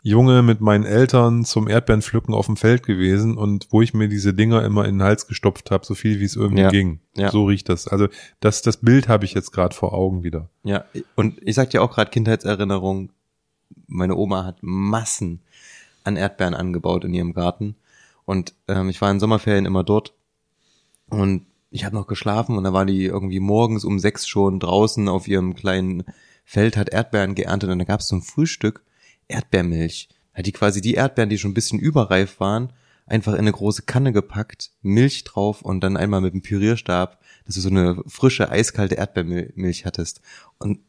Junge mit meinen Eltern zum Erdbeerenpflücken auf dem Feld gewesen und wo ich mir diese Dinger immer in den Hals gestopft habe, so viel wie es irgendwie Ja. ging. Ja. So riecht das. Also das, das Bild habe ich jetzt gerade vor Augen wieder. Ja, und ich sag dir auch gerade Kindheitserinnerung, meine Oma hat Massen an Erdbeeren angebaut in ihrem Garten. Und ähm, ich war in Sommerferien immer dort und ich habe noch geschlafen und da war die irgendwie morgens um sechs schon draußen auf ihrem kleinen Feld, hat Erdbeeren geerntet und da gab es zum Frühstück Erdbeermilch. Hat die quasi die Erdbeeren, die schon ein bisschen überreif waren, einfach in eine große Kanne gepackt, Milch drauf und dann einmal mit dem Pürierstab, dass du so eine frische, eiskalte Erdbeermilch hattest. Und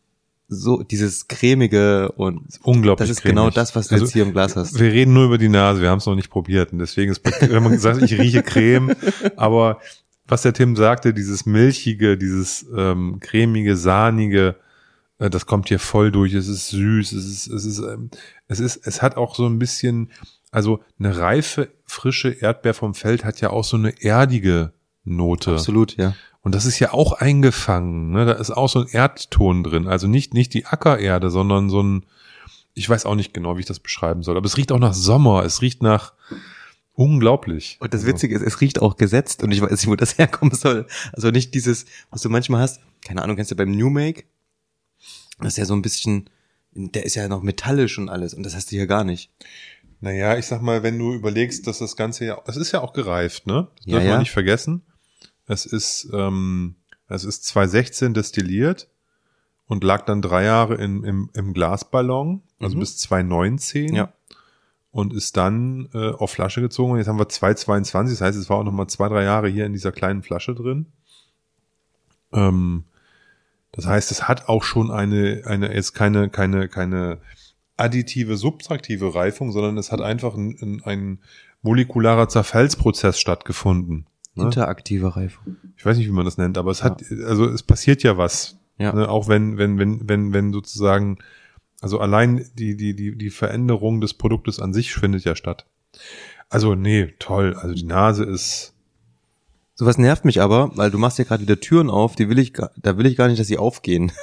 so dieses cremige und Unglaublich das ist cremig. genau das, was du Also, jetzt hier im Glas hast. Wir reden nur über die Nase, wir haben es noch nicht probiert. Und deswegen ist, wenn man sagt, ich rieche Creme, aber was der Tim sagte, dieses milchige, dieses ähm, cremige, sahnige, das kommt hier voll durch. Es ist süß, es ist, es ist, ähm, es ist, es hat auch so ein bisschen, also eine reife, frische Erdbeer vom Feld hat ja auch so eine erdige Note. Absolut, ja. Und das ist ja auch eingefangen. Ne? Da ist auch so ein Erdton drin. Also nicht, nicht die Ackererde, sondern so ein, ich weiß auch nicht genau, wie ich das beschreiben soll. Aber es riecht auch nach Sommer. Es riecht nach unglaublich. Und das Witzige ist, es riecht auch gesetzt und ich weiß nicht, wo das herkommen soll. Also nicht dieses, was du manchmal hast, keine Ahnung, kennst du beim New Make? Das ist ja so ein bisschen, der ist ja noch metallisch und alles und das hast du hier gar nicht. Naja, ich sag mal, wenn du überlegst, dass das Ganze ja, es ist ja auch gereift, ne? Das Ja, darf ja. man nicht vergessen. Es ist, ähm, es ist 2016 destilliert und lag dann drei Jahre in, im, im Glasballon, also Mhm. bis 2019. Ja. Und ist dann äh, auf Flasche gezogen. Und jetzt haben wir 2022, das heißt, es war auch noch mal zwei, drei Jahre hier in dieser kleinen Flasche drin. Ähm, das heißt, es hat auch schon eine, eine jetzt keine, keine, keine additive, subtraktive Reifung, sondern es hat einfach ein, ein, molekularer Zerfallsprozess stattgefunden. Ne? Interaktive Reifung. Ich weiß nicht, wie man das nennt, aber es hat, also es passiert ja was. Ja. Ne? Auch wenn, wenn, wenn, wenn, wenn sozusagen, also allein die, die, die, die Veränderung des Produktes an sich findet ja statt. Also, nee, toll. Also die Nase ist, Sowas nervt mich aber, weil du machst ja gerade wieder Türen auf, die will ich, da will ich gar nicht, dass sie aufgehen.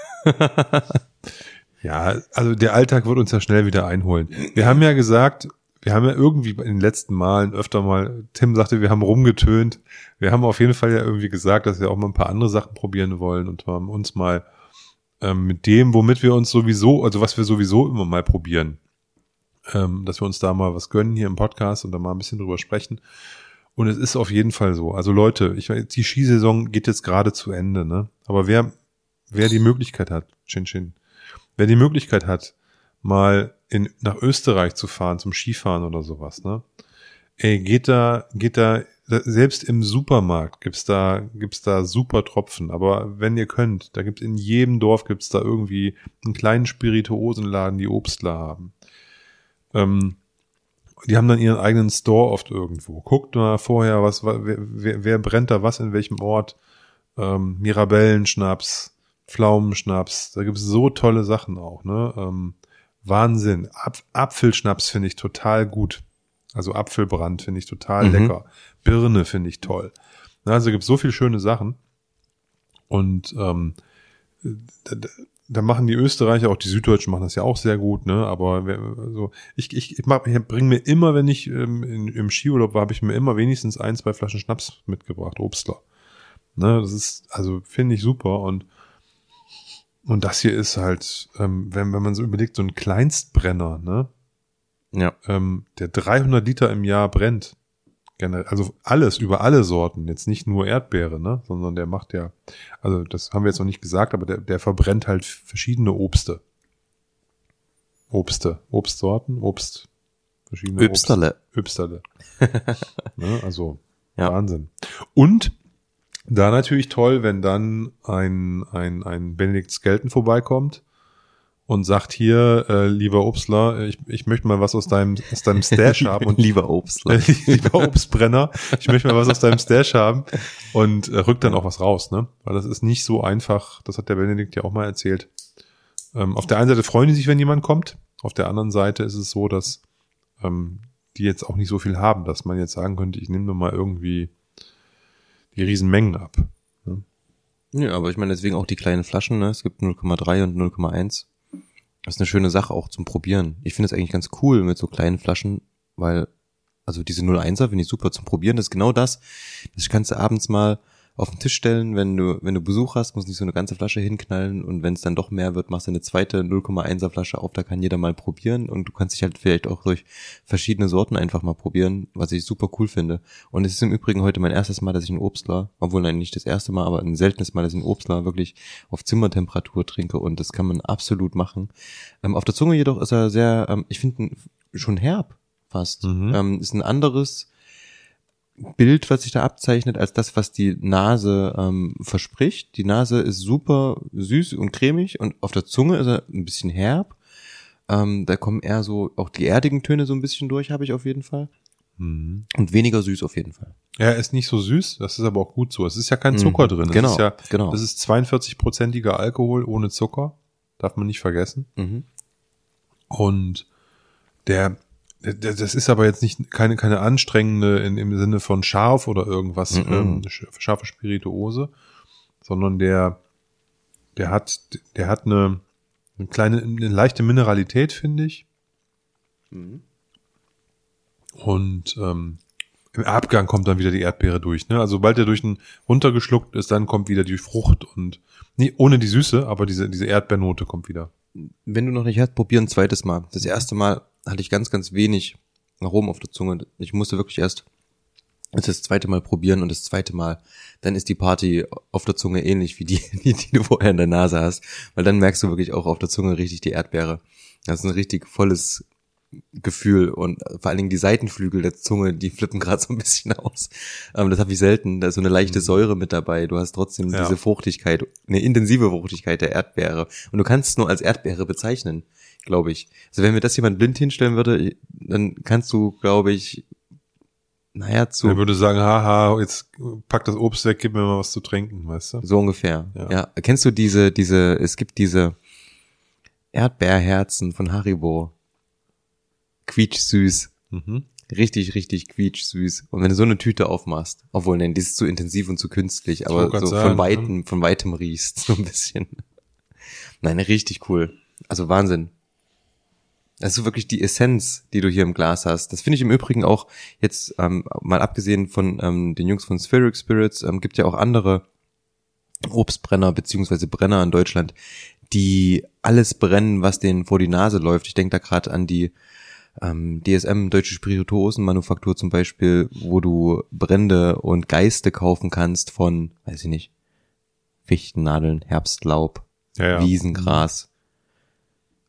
ja, also der Alltag wird uns ja schnell wieder einholen. Wir haben ja gesagt, wir haben ja irgendwie in den letzten Malen öfter mal, Tim sagte, wir haben rumgetönt. Wir haben auf jeden Fall ja irgendwie gesagt, dass wir auch mal ein paar andere Sachen probieren wollen und haben uns mal ähm, mit dem, womit wir uns sowieso, also was wir sowieso immer mal probieren, ähm, dass wir uns da mal was gönnen hier im Podcast und da mal ein bisschen drüber sprechen. Und es ist auf jeden Fall so. Also Leute, ich weiß, die Skisaison geht jetzt gerade zu Ende, ne? Aber wer, wer die Möglichkeit hat, Chin Chin, wer die Möglichkeit hat, mal in, nach Österreich zu fahren zum Skifahren oder sowas, ne? Ey, geht da, geht da, selbst im Supermarkt gibt's da, gibt's da super Tropfen. Aber wenn ihr könnt, da gibt's in jedem Dorf gibt's da irgendwie einen kleinen Spirituosenladen, die Obstler haben. Ähm, die haben dann ihren eigenen Store oft irgendwo. Guckt mal vorher, was, wer, wer, wer brennt da was in welchem Ort. Ähm, Mirabellenschnaps, Pflaumenschnaps, da gibt's so tolle Sachen auch, ne? Ähm, Wahnsinn. Apf Apfelschnaps finde ich total gut. Also Apfelbrand finde ich total Mhm. lecker. Birne finde ich toll. Also gibt's so viele schöne Sachen. Und ähm, da, machen die Österreicher, auch die Süddeutschen machen das ja auch sehr gut, ne? Aber also ich, ich, ich, mach, ich bringe mir immer, wenn ich ähm, in, im Skiurlaub war, habe ich mir immer wenigstens ein, zwei Flaschen Schnaps mitgebracht, Obstler. Ne, das ist, also finde ich super und und das hier ist halt, ähm, wenn, wenn man so überlegt, so ein Kleinstbrenner, ne? Ja. Ähm, der 300 Liter im Jahr brennt. Generell, also alles, über alle Sorten, jetzt nicht nur Erdbeere, ne? Sondern der macht ja, also das haben wir jetzt noch nicht gesagt, aber der, der verbrennt halt verschiedene Obste. Obste, Obstsorten, Obst, verschiedene Öbsterle. Obst, Öbsterle. ne? Also Ja. Wahnsinn. Und da natürlich toll, wenn dann ein, ein, ein Benedikt Skelton vorbeikommt und sagt hier, äh, lieber Obstler, ich, ich möchte mal was aus deinem, aus deinem Stash haben und Lieber Obst. äh, lieber Obstbrenner, ich möchte mal was aus deinem Stash haben und äh, rückt dann auch was raus, ne? Weil das ist nicht so einfach, das hat der Benedikt ja auch mal erzählt. Ähm, auf der einen Seite freuen die sich, wenn jemand kommt, auf der anderen Seite ist es so, dass ähm, die jetzt auch nicht so viel haben, dass man jetzt sagen könnte, ich nehme nur mal irgendwie die Riesenmengen ab. Ja, aber ich meine deswegen auch die kleinen Flaschen, ne? Es gibt 0,3 und 0,1. Das ist eine schöne Sache auch zum Probieren. Ich finde es eigentlich ganz cool mit so kleinen Flaschen, weil, also diese 01er finde ich super zum Probieren. Das ist genau das. Das kannst du abends mal auf den Tisch stellen, wenn du, wenn du Besuch hast, musst nicht so eine ganze Flasche hinknallen und wenn es dann doch mehr wird, machst du eine zweite 0,1er Flasche auf, da kann jeder mal probieren und du kannst dich halt vielleicht auch durch verschiedene Sorten einfach mal probieren, was ich super cool finde. Und es ist im Übrigen heute mein erstes Mal, dass ich einen Obstler, obwohl nein, nicht das erste Mal, aber ein seltenes Mal, dass ich einen Obstler wirklich auf Zimmertemperatur trinke und das kann man absolut machen. Ähm, auf der Zunge jedoch ist er sehr, ähm, ich finde schon herb fast. Mhm. Ähm, ist ein anderes Bild, was sich da abzeichnet, als das, was die Nase ähm, verspricht. Die Nase ist super süß und cremig und auf der Zunge ist er ein bisschen herb. Ähm, da kommen eher so auch die erdigen Töne so ein bisschen durch, habe ich auf jeden Fall. Mhm. Und weniger süß auf jeden Fall. Er ist nicht so süß, das ist aber auch gut so. Es ist ja kein Mhm. Zucker drin. Es Genau, ist ja, genau. Das ist 42-prozentiger Alkohol ohne Zucker. Darf man nicht vergessen. Mhm. Und der, das ist aber jetzt nicht keine, keine anstrengende in, im Sinne von scharf oder irgendwas, Mhm. ähm, sch- scharfe Spirituose, sondern der, der hat, der hat eine, eine kleine, eine leichte Mineralität, finde ich. Mhm. Und ähm, im Abgang kommt dann wieder die Erdbeere durch. Ne? Also sobald er durch den runtergeschluckt ist, dann kommt wieder die Frucht und nee, ohne die Süße, aber diese, diese Erdbeernote kommt wieder. Wenn du noch nicht hast, probier ein zweites Mal. Das erste Mal hatte ich ganz, ganz wenig Aromen auf der Zunge. Ich musste wirklich erst das zweite Mal probieren und das zweite Mal, dann ist die Party auf der Zunge ähnlich wie die, die, die du vorher in der Nase hast. Weil dann merkst du wirklich auch auf der Zunge richtig die Erdbeere. Das ist ein richtig volles Gefühl und vor allen Dingen die Seitenflügel der Zunge, die flippen gerade so ein bisschen aus. Ähm, das habe ich selten. Da ist so eine leichte Säure mit dabei. Du hast trotzdem Ja. diese Fruchtigkeit, eine intensive Fruchtigkeit der Erdbeere. Und du kannst es nur als Erdbeere bezeichnen, glaube ich. Also wenn mir das jemand blind hinstellen würde, dann kannst du, glaube ich, naja, zu Er würde sagen, haha, jetzt pack das Obst weg, gib mir mal was zu trinken, weißt du? so ungefähr. Ja. Ja. Kennst du diese, diese, es gibt diese Erdbeerherzen von Haribo. Quietschsüß. Mhm. Richtig, richtig quietschsüß. Und wenn du so eine Tüte aufmachst, obwohl, nein, die ist zu intensiv und zu künstlich, aber so sagen, von weitem, von weitem riechst, so ein bisschen. Nein, richtig cool. Also Wahnsinn. Das ist wirklich die Essenz, die du hier im Glas hast. Das finde ich im Übrigen auch jetzt, ähm, mal abgesehen von ähm, den Jungs von Spheric Spirits, ähm, gibt ja auch andere Obstbrenner beziehungsweise Brenner in Deutschland, die alles brennen, was denen vor die Nase läuft. Ich denke da gerade an die ähm, DSM, Deutsche Spirituosenmanufaktur zum Beispiel, wo du Brände und Geiste kaufen kannst von, weiß ich nicht, Fichtennadeln, Herbstlaub, Ja, ja. Wiesengras,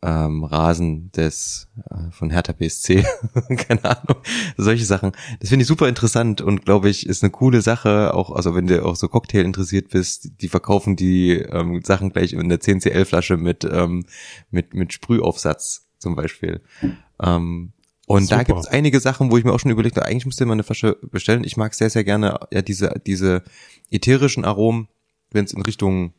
ähm, Rasen des äh, von Hertha BSC, keine Ahnung, solche Sachen. Das finde ich super interessant und glaube ich ist eine coole Sache. Auch also wenn du auch so Cocktail interessiert bist, die verkaufen die ähm, Sachen gleich in der 10cl Flasche mit ähm, mit mit Sprühaufsatz zum Beispiel. Ähm, und da Super. gibt es einige Sachen, wo ich mir auch schon überlegt habe, eigentlich müsste man eine Flasche bestellen. Ich mag sehr, sehr gerne ja diese, diese ätherischen Aromen, wenn es in Richtung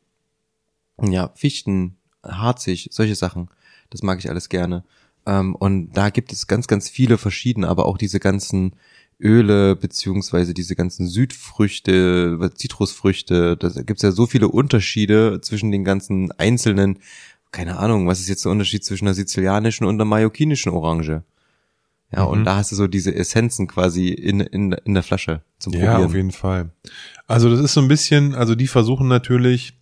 ja, Fichten, harzig, solche Sachen. Das mag ich alles gerne. Ähm, und da gibt es ganz, ganz viele verschiedene, aber auch diese ganzen Öle beziehungsweise diese ganzen Südfrüchte, Zitrusfrüchte, da gibt's ja so viele Unterschiede zwischen den ganzen einzelnen, keine Ahnung, was ist jetzt der Unterschied zwischen einer sizilianischen und einer mallorquinischen Orange? Ja, mhm. und da hast du so diese Essenzen quasi in, in, in der Flasche zum Probieren. Ja, auf jeden Fall. Also das ist so ein bisschen, also die versuchen natürlich,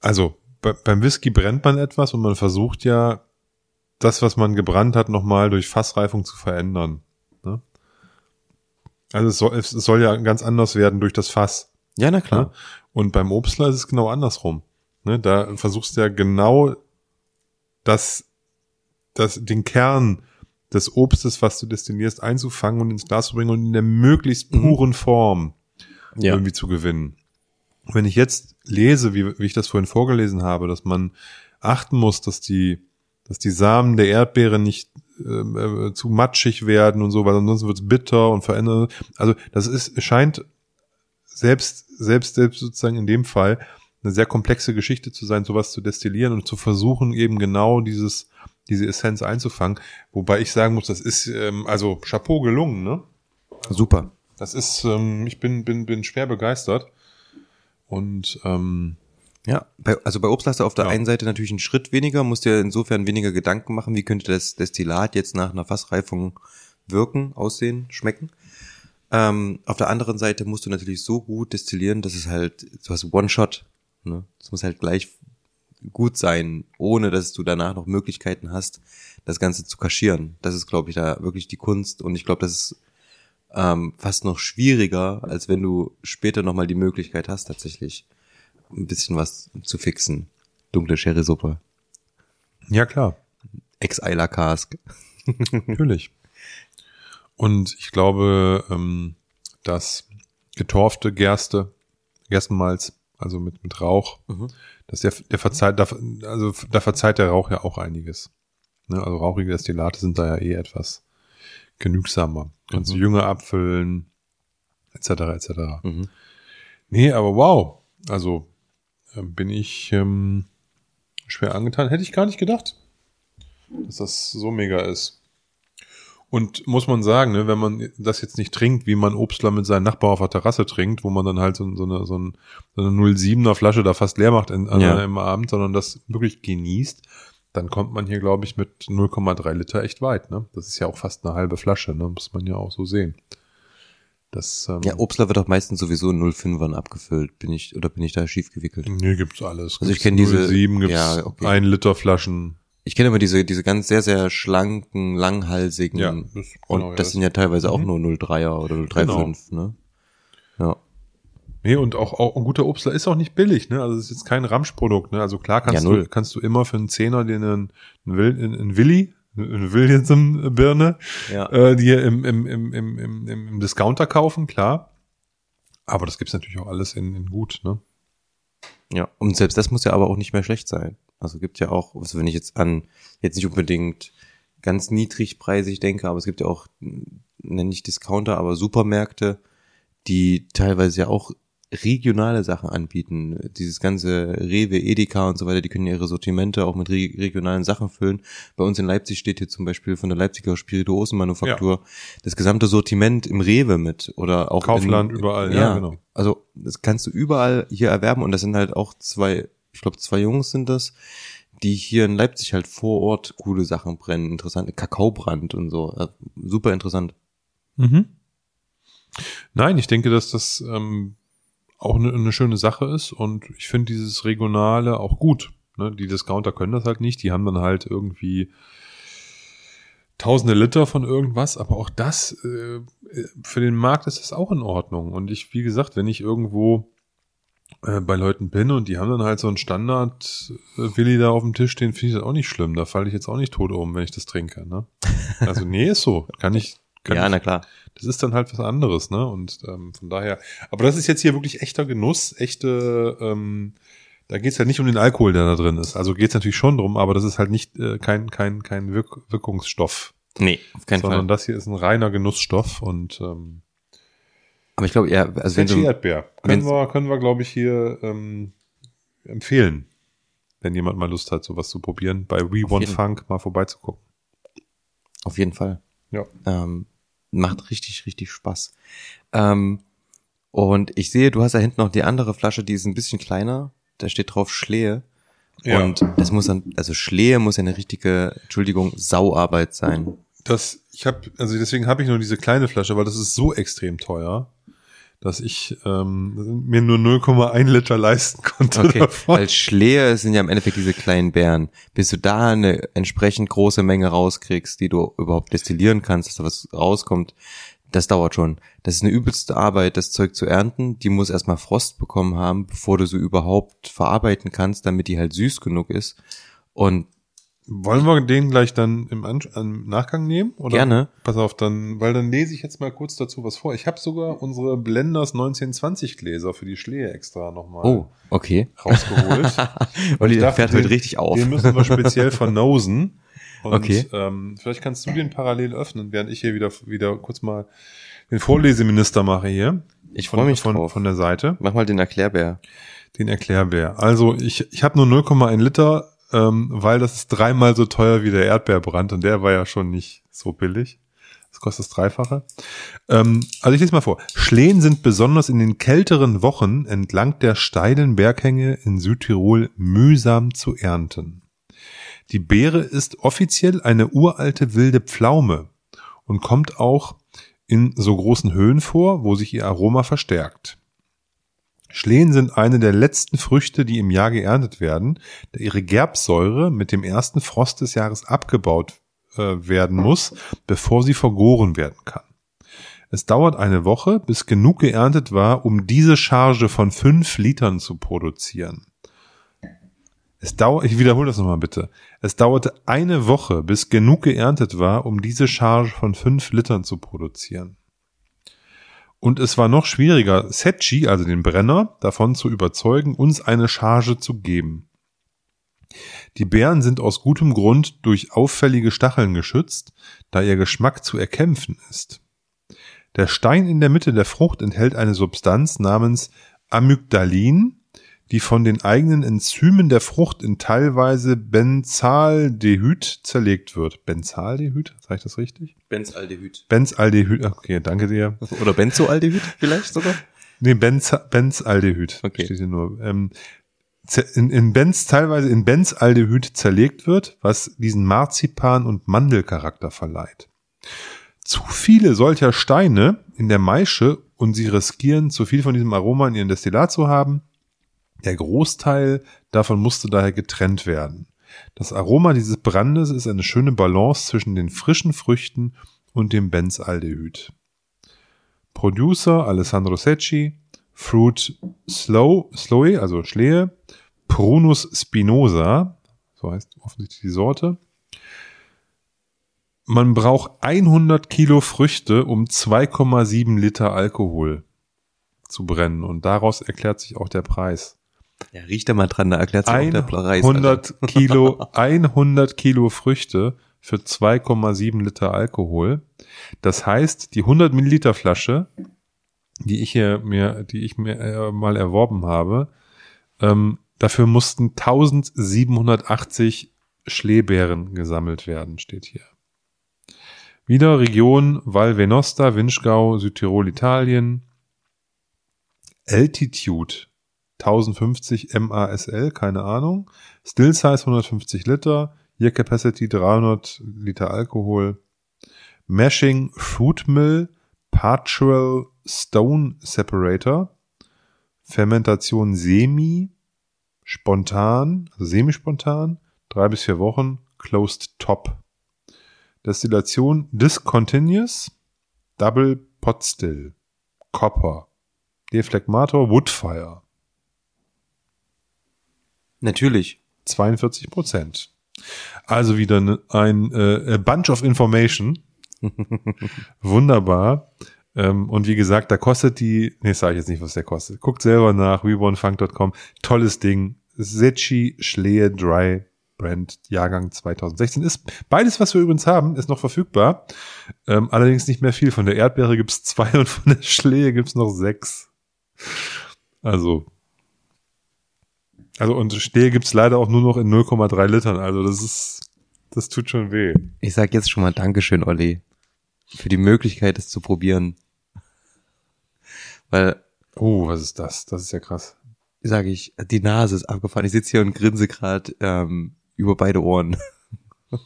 also bei, beim Whisky brennt man etwas und man versucht ja, das, was man gebrannt hat, nochmal durch Fassreifung zu verändern. Ne? Also es soll, es soll ja ganz anders werden durch das Fass. Ja, na klar. Ne? Und beim Obstler ist es genau andersrum. Ne? Da versuchst du ja genau das, das, den Kern des Obstes, was du destinierst, einzufangen und ins Glas zu bringen und in der möglichst mhm. puren Form ja. irgendwie zu gewinnen. Wenn ich jetzt lese, wie, wie ich das vorhin vorgelesen habe, dass man achten muss, dass die, dass die Samen der Erdbeere nicht ähm, äh, zu matschig werden und so, weil ansonsten wird es bitter und verändert. Also das ist, scheint selbst, selbst, selbst sozusagen in dem Fall eine sehr komplexe Geschichte zu sein, sowas zu destillieren und zu versuchen, eben genau dieses, diese Essenz einzufangen. Wobei ich sagen muss, das ist ähm, also Chapeau gelungen, ne? Super. Das ist, ähm, ich bin, bin, bin schwer begeistert. Und ähm, ja, bei, also bei Obst hast du auf der ja. einen Seite natürlich einen Schritt weniger, musst dir insofern weniger Gedanken machen, wie könnte das Destillat jetzt nach einer Fassreifung wirken, aussehen, schmecken. Ähm, auf der anderen Seite musst du natürlich so gut destillieren, dass es halt, du hast One-Shot, ne? Es muss halt gleich gut sein, ohne dass du danach noch Möglichkeiten hast, das Ganze zu kaschieren. Das ist, glaube ich, da wirklich die Kunst und ich glaube, das ist ähm, fast noch schwieriger, als wenn du später nochmal die Möglichkeit hast, tatsächlich ein bisschen was zu fixen. Dunkle Sherry-Suppe. Ja, klar. Ex-Eiler Cask. Natürlich. Und ich glaube, ähm, dass getorfte Gerste, Gerstenmalz, also mit, mit Rauch, mhm. dass der, der verzeiht, da, also da verzeiht der Rauch ja auch einiges. Ne? Also rauchige Destillate sind da ja eh etwas genügsamer. Kannst mhm. du jünger abfüllen, etc. etc. Mhm. Nee, aber wow. Also äh, bin ich ähm, schwer angetan. Hätte ich gar nicht gedacht, dass das so mega ist. Und muss man sagen, ne, wenn man das jetzt nicht trinkt, wie man Obstler mit seinem Nachbar auf der Terrasse trinkt, wo man dann halt so, so eine, so, ein, so eine 07er Flasche da fast leer macht in, an ja. einem Abend, sondern das wirklich genießt, dann kommt man hier, glaube ich, mit 0,3 Liter echt weit. Ne? Das ist ja auch fast eine halbe Flasche, ne? muss man ja auch so sehen. Das, ähm, ja, Obstler wird auch meistens sowieso in 05ern abgefüllt. Bin ich, oder bin ich da schief gewickelt? Nee, gibt's alles. Also ich kenne diese. 07 gibt's ja, okay. ein Liter Flaschen. Ich kenne immer diese, diese ganz sehr, sehr schlanken, langhalsigen. Ja, das, genau, und das ja, sind ja teilweise mhm. auch nur 03er oder 035, genau. ne? Ja. Nee, und auch, auch ein guter Obstler ist auch nicht billig, ne? Also es ist jetzt kein Ramschprodukt, ne? Also klar kannst ja, du kannst du immer für einen Zehner den einen, einen, einen Willi, eine Williamson Birne, ja. äh, die im, im, im, im, im, im Discounter kaufen, klar. Aber das gibt's natürlich auch alles in, in gut, ne? Ja, und selbst das muss ja aber auch nicht mehr schlecht sein. Also gibt ja auch, also wenn ich jetzt an, jetzt nicht unbedingt ganz niedrigpreisig denke, aber es gibt ja auch, nenne ich Discounter, aber Supermärkte, die teilweise ja auch regionale Sachen anbieten. Dieses ganze Rewe, Edeka und so weiter, die können ihre Sortimente auch mit re regionalen Sachen füllen. Bei uns in Leipzig steht hier zum Beispiel von der Leipziger Spirituosenmanufaktur ja. das gesamte Sortiment im Rewe mit oder auch Kaufland in, überall. Ja, ja, genau. Also das kannst du überall hier erwerben und das sind halt auch zwei, ich glaube zwei Jungs sind das, die hier in Leipzig halt vor Ort coole Sachen brennen, interessante Kakaobrand und so, also super interessant. Mhm. Nein, ich denke, dass das ähm, auch eine, eine schöne Sache ist und ich finde dieses Regionale auch gut. Ne? Die Discounter können das halt nicht, die haben dann halt irgendwie tausende Liter von irgendwas, aber auch das, äh, für den Markt ist das auch in Ordnung. Und ich, wie gesagt, wenn ich irgendwo äh, bei Leuten bin und die haben dann halt so einen Standard äh, da auf dem Tisch stehen, finde ich das auch nicht schlimm. Da falle ich jetzt auch nicht tot um, wenn ich das trinke. Ne? Also nee, ist so. Kann ich, kann ja, ich, na klar. Das ist dann halt was anderes, ne? Und ähm, von daher, aber das ist jetzt hier wirklich echter Genuss, echte, ähm, da geht's ja nicht um den Alkohol, der da drin ist. Also geht's natürlich schon drum, aber das ist halt nicht äh, kein, kein, kein Wirk Wirkungsstoff. Nee, auf keinen sondern Fall. das hier ist ein reiner Genussstoff und ähm, aber ich glaube, ja, also wenn du, Erdbeer. Können wir, können wir, glaube ich, hier ähm, empfehlen, wenn jemand mal Lust hat, sowas zu probieren, bei We Want Funk mal vorbeizugucken. Auf jeden Fall. Ja. Ähm, macht richtig, richtig Spaß. Ähm, und ich sehe, du hast da hinten noch die andere Flasche, die ist ein bisschen kleiner. Da steht drauf Schlehe. Ja. Und das muss dann, also Schlehe muss ja eine richtige, Entschuldigung, Sauarbeit sein. Das, ich habe, also deswegen habe ich nur diese kleine Flasche, weil das ist so extrem teuer, dass ich ähm, mir nur 0,1 Liter leisten konnte Okay, davon. weil Schlehe sind ja im Endeffekt diese kleinen Bären. Bis du da eine entsprechend große Menge rauskriegst, die du überhaupt destillieren kannst, dass da was rauskommt, das dauert schon. Das ist eine übelste Arbeit, das Zeug zu ernten. Die muss erstmal Frost bekommen haben, bevor du sie überhaupt verarbeiten kannst, damit die halt süß genug ist. Und Wollen wir den gleich dann im, An im Nachgang nehmen? Oder? Gerne. Pass auf, dann, weil dann lese ich jetzt mal kurz dazu was vor. Ich habe sogar unsere Blenders 1920 Gläser für die Schlehe extra nochmal oh, okay. rausgeholt. Der dachte, fährt heute richtig auf. Den müssen wir speziell vernosen. Und, Okay. Ähm, vielleicht kannst du den parallel öffnen, während ich hier wieder, wieder kurz mal den Vorleseminister mache hier. Ich freue mich von, drauf. von der Seite. Mach mal den Erklärbär. Den Erklärbär. Also ich, ich habe nur 0,1 Liter, ähm, weil das ist dreimal so teuer wie der Erdbeerbrand und der war ja schon nicht so billig. Das kostet das Dreifache. Ähm, also ich lese mal vor. Schlehen sind besonders in den kälteren Wochen entlang der steilen Berghänge in Südtirol mühsam zu ernten. Die Beere ist offiziell eine uralte wilde Pflaume und kommt auch in so großen Höhen vor, wo sich ihr Aroma verstärkt. Schlehen sind eine der letzten Früchte, die im Jahr geerntet werden, da ihre Gerbsäure mit dem ersten Frost des Jahres abgebaut äh, werden muss, bevor sie vergoren werden kann. Es dauert eine Woche, bis genug geerntet war, um diese Charge von fünf Litern zu produzieren. Es dauert, ich wiederhole das nochmal bitte. Es dauerte eine Woche, bis genug geerntet war, um diese Charge von fünf Litern zu produzieren. Und es war noch schwieriger, Setchi, also den Brenner, davon zu überzeugen, uns eine Charge zu geben. Die Beeren sind aus gutem Grund durch auffällige Stacheln geschützt, da ihr Geschmack zu erkämpfen ist. Der Stein in der Mitte der Frucht enthält eine Substanz namens Amygdalin, die von den eigenen Enzymen der Frucht in teilweise Benzaldehyd zerlegt wird. Benzaldehyd? Sag ich das richtig? Benzaldehyd. Benzaldehyd, okay, danke dir. Oder Benzoaldehyd vielleicht sogar? Nee, Benz, Benzaldehyd. Okay. Steht hier nur. Ähm, in, in Benz, teilweise in Benzaldehyd zerlegt wird, was diesen Marzipan- und Mandelcharakter verleiht. Zu viele solcher Steine in der Maische und sie riskieren, zu viel von diesem Aroma in ihrem Destillat zu haben. Der Großteil davon musste daher getrennt werden. Das Aroma dieses Brandes ist eine schöne Balance zwischen den frischen Früchten und dem Benzaldehyd. Producer Alessandro Secchi, Fruit Slow, Sloe, also Schlehe, Prunus spinosa, so heißt offensichtlich die Sorte. Man braucht 100 Kilo Früchte, um 2,7 Liter Alkohol zu brennen und daraus erklärt sich auch der Preis. Ja, riecht da mal dran, da erklärt sich auch der Preis. 100 Kilo, 100 Kilo Früchte für 2,7 Liter Alkohol. Das heißt, die 100 Milliliter Flasche, die ich hier mir, die ich mir äh, mal erworben habe, ähm, dafür mussten 1780 Schleebeeren gesammelt werden, steht hier. Wieder Region Val Venosta, Vinschgau, Südtirol, Italien. Altitude 1050 MASL, keine Ahnung. Still Size 150 Liter. Year Capacity 300 Liter Alkohol. Mashing Fruit Mill. Partial Stone Separator. Fermentation semi. Spontan, also semi-spontan. Drei bis vier Wochen. Closed Top. Destillation Discontinuous. Double Pot Still. Copper. Deflegmator Woodfire. Natürlich. 42 Prozent. Also wieder ne- ein äh, Bunch of Information. Wunderbar. Ähm, und wie gesagt, da kostet die, nee, sage ich jetzt nicht, was der kostet. Guckt selber nach, rebornfunk.com. Tolles Ding. Sechi Schlehe Dry Brand Jahrgang 2016 ist beides, was wir übrigens haben, ist noch verfügbar. Ähm, allerdings nicht mehr viel. Von der Erdbeere gibt's zwei und von der Schlehe gibt's noch sechs. Also also und Schlehe gibt's leider auch nur noch in 0,3 Litern. Also das ist, das tut schon weh. Ich sag jetzt schon mal Dankeschön, Olli. für die Möglichkeit, es zu probieren. Weil, Oh, was ist das? Das ist ja krass. sage ich, die Nase ist abgefahren. Ich sitze hier und grinse gerade ähm, über beide Ohren.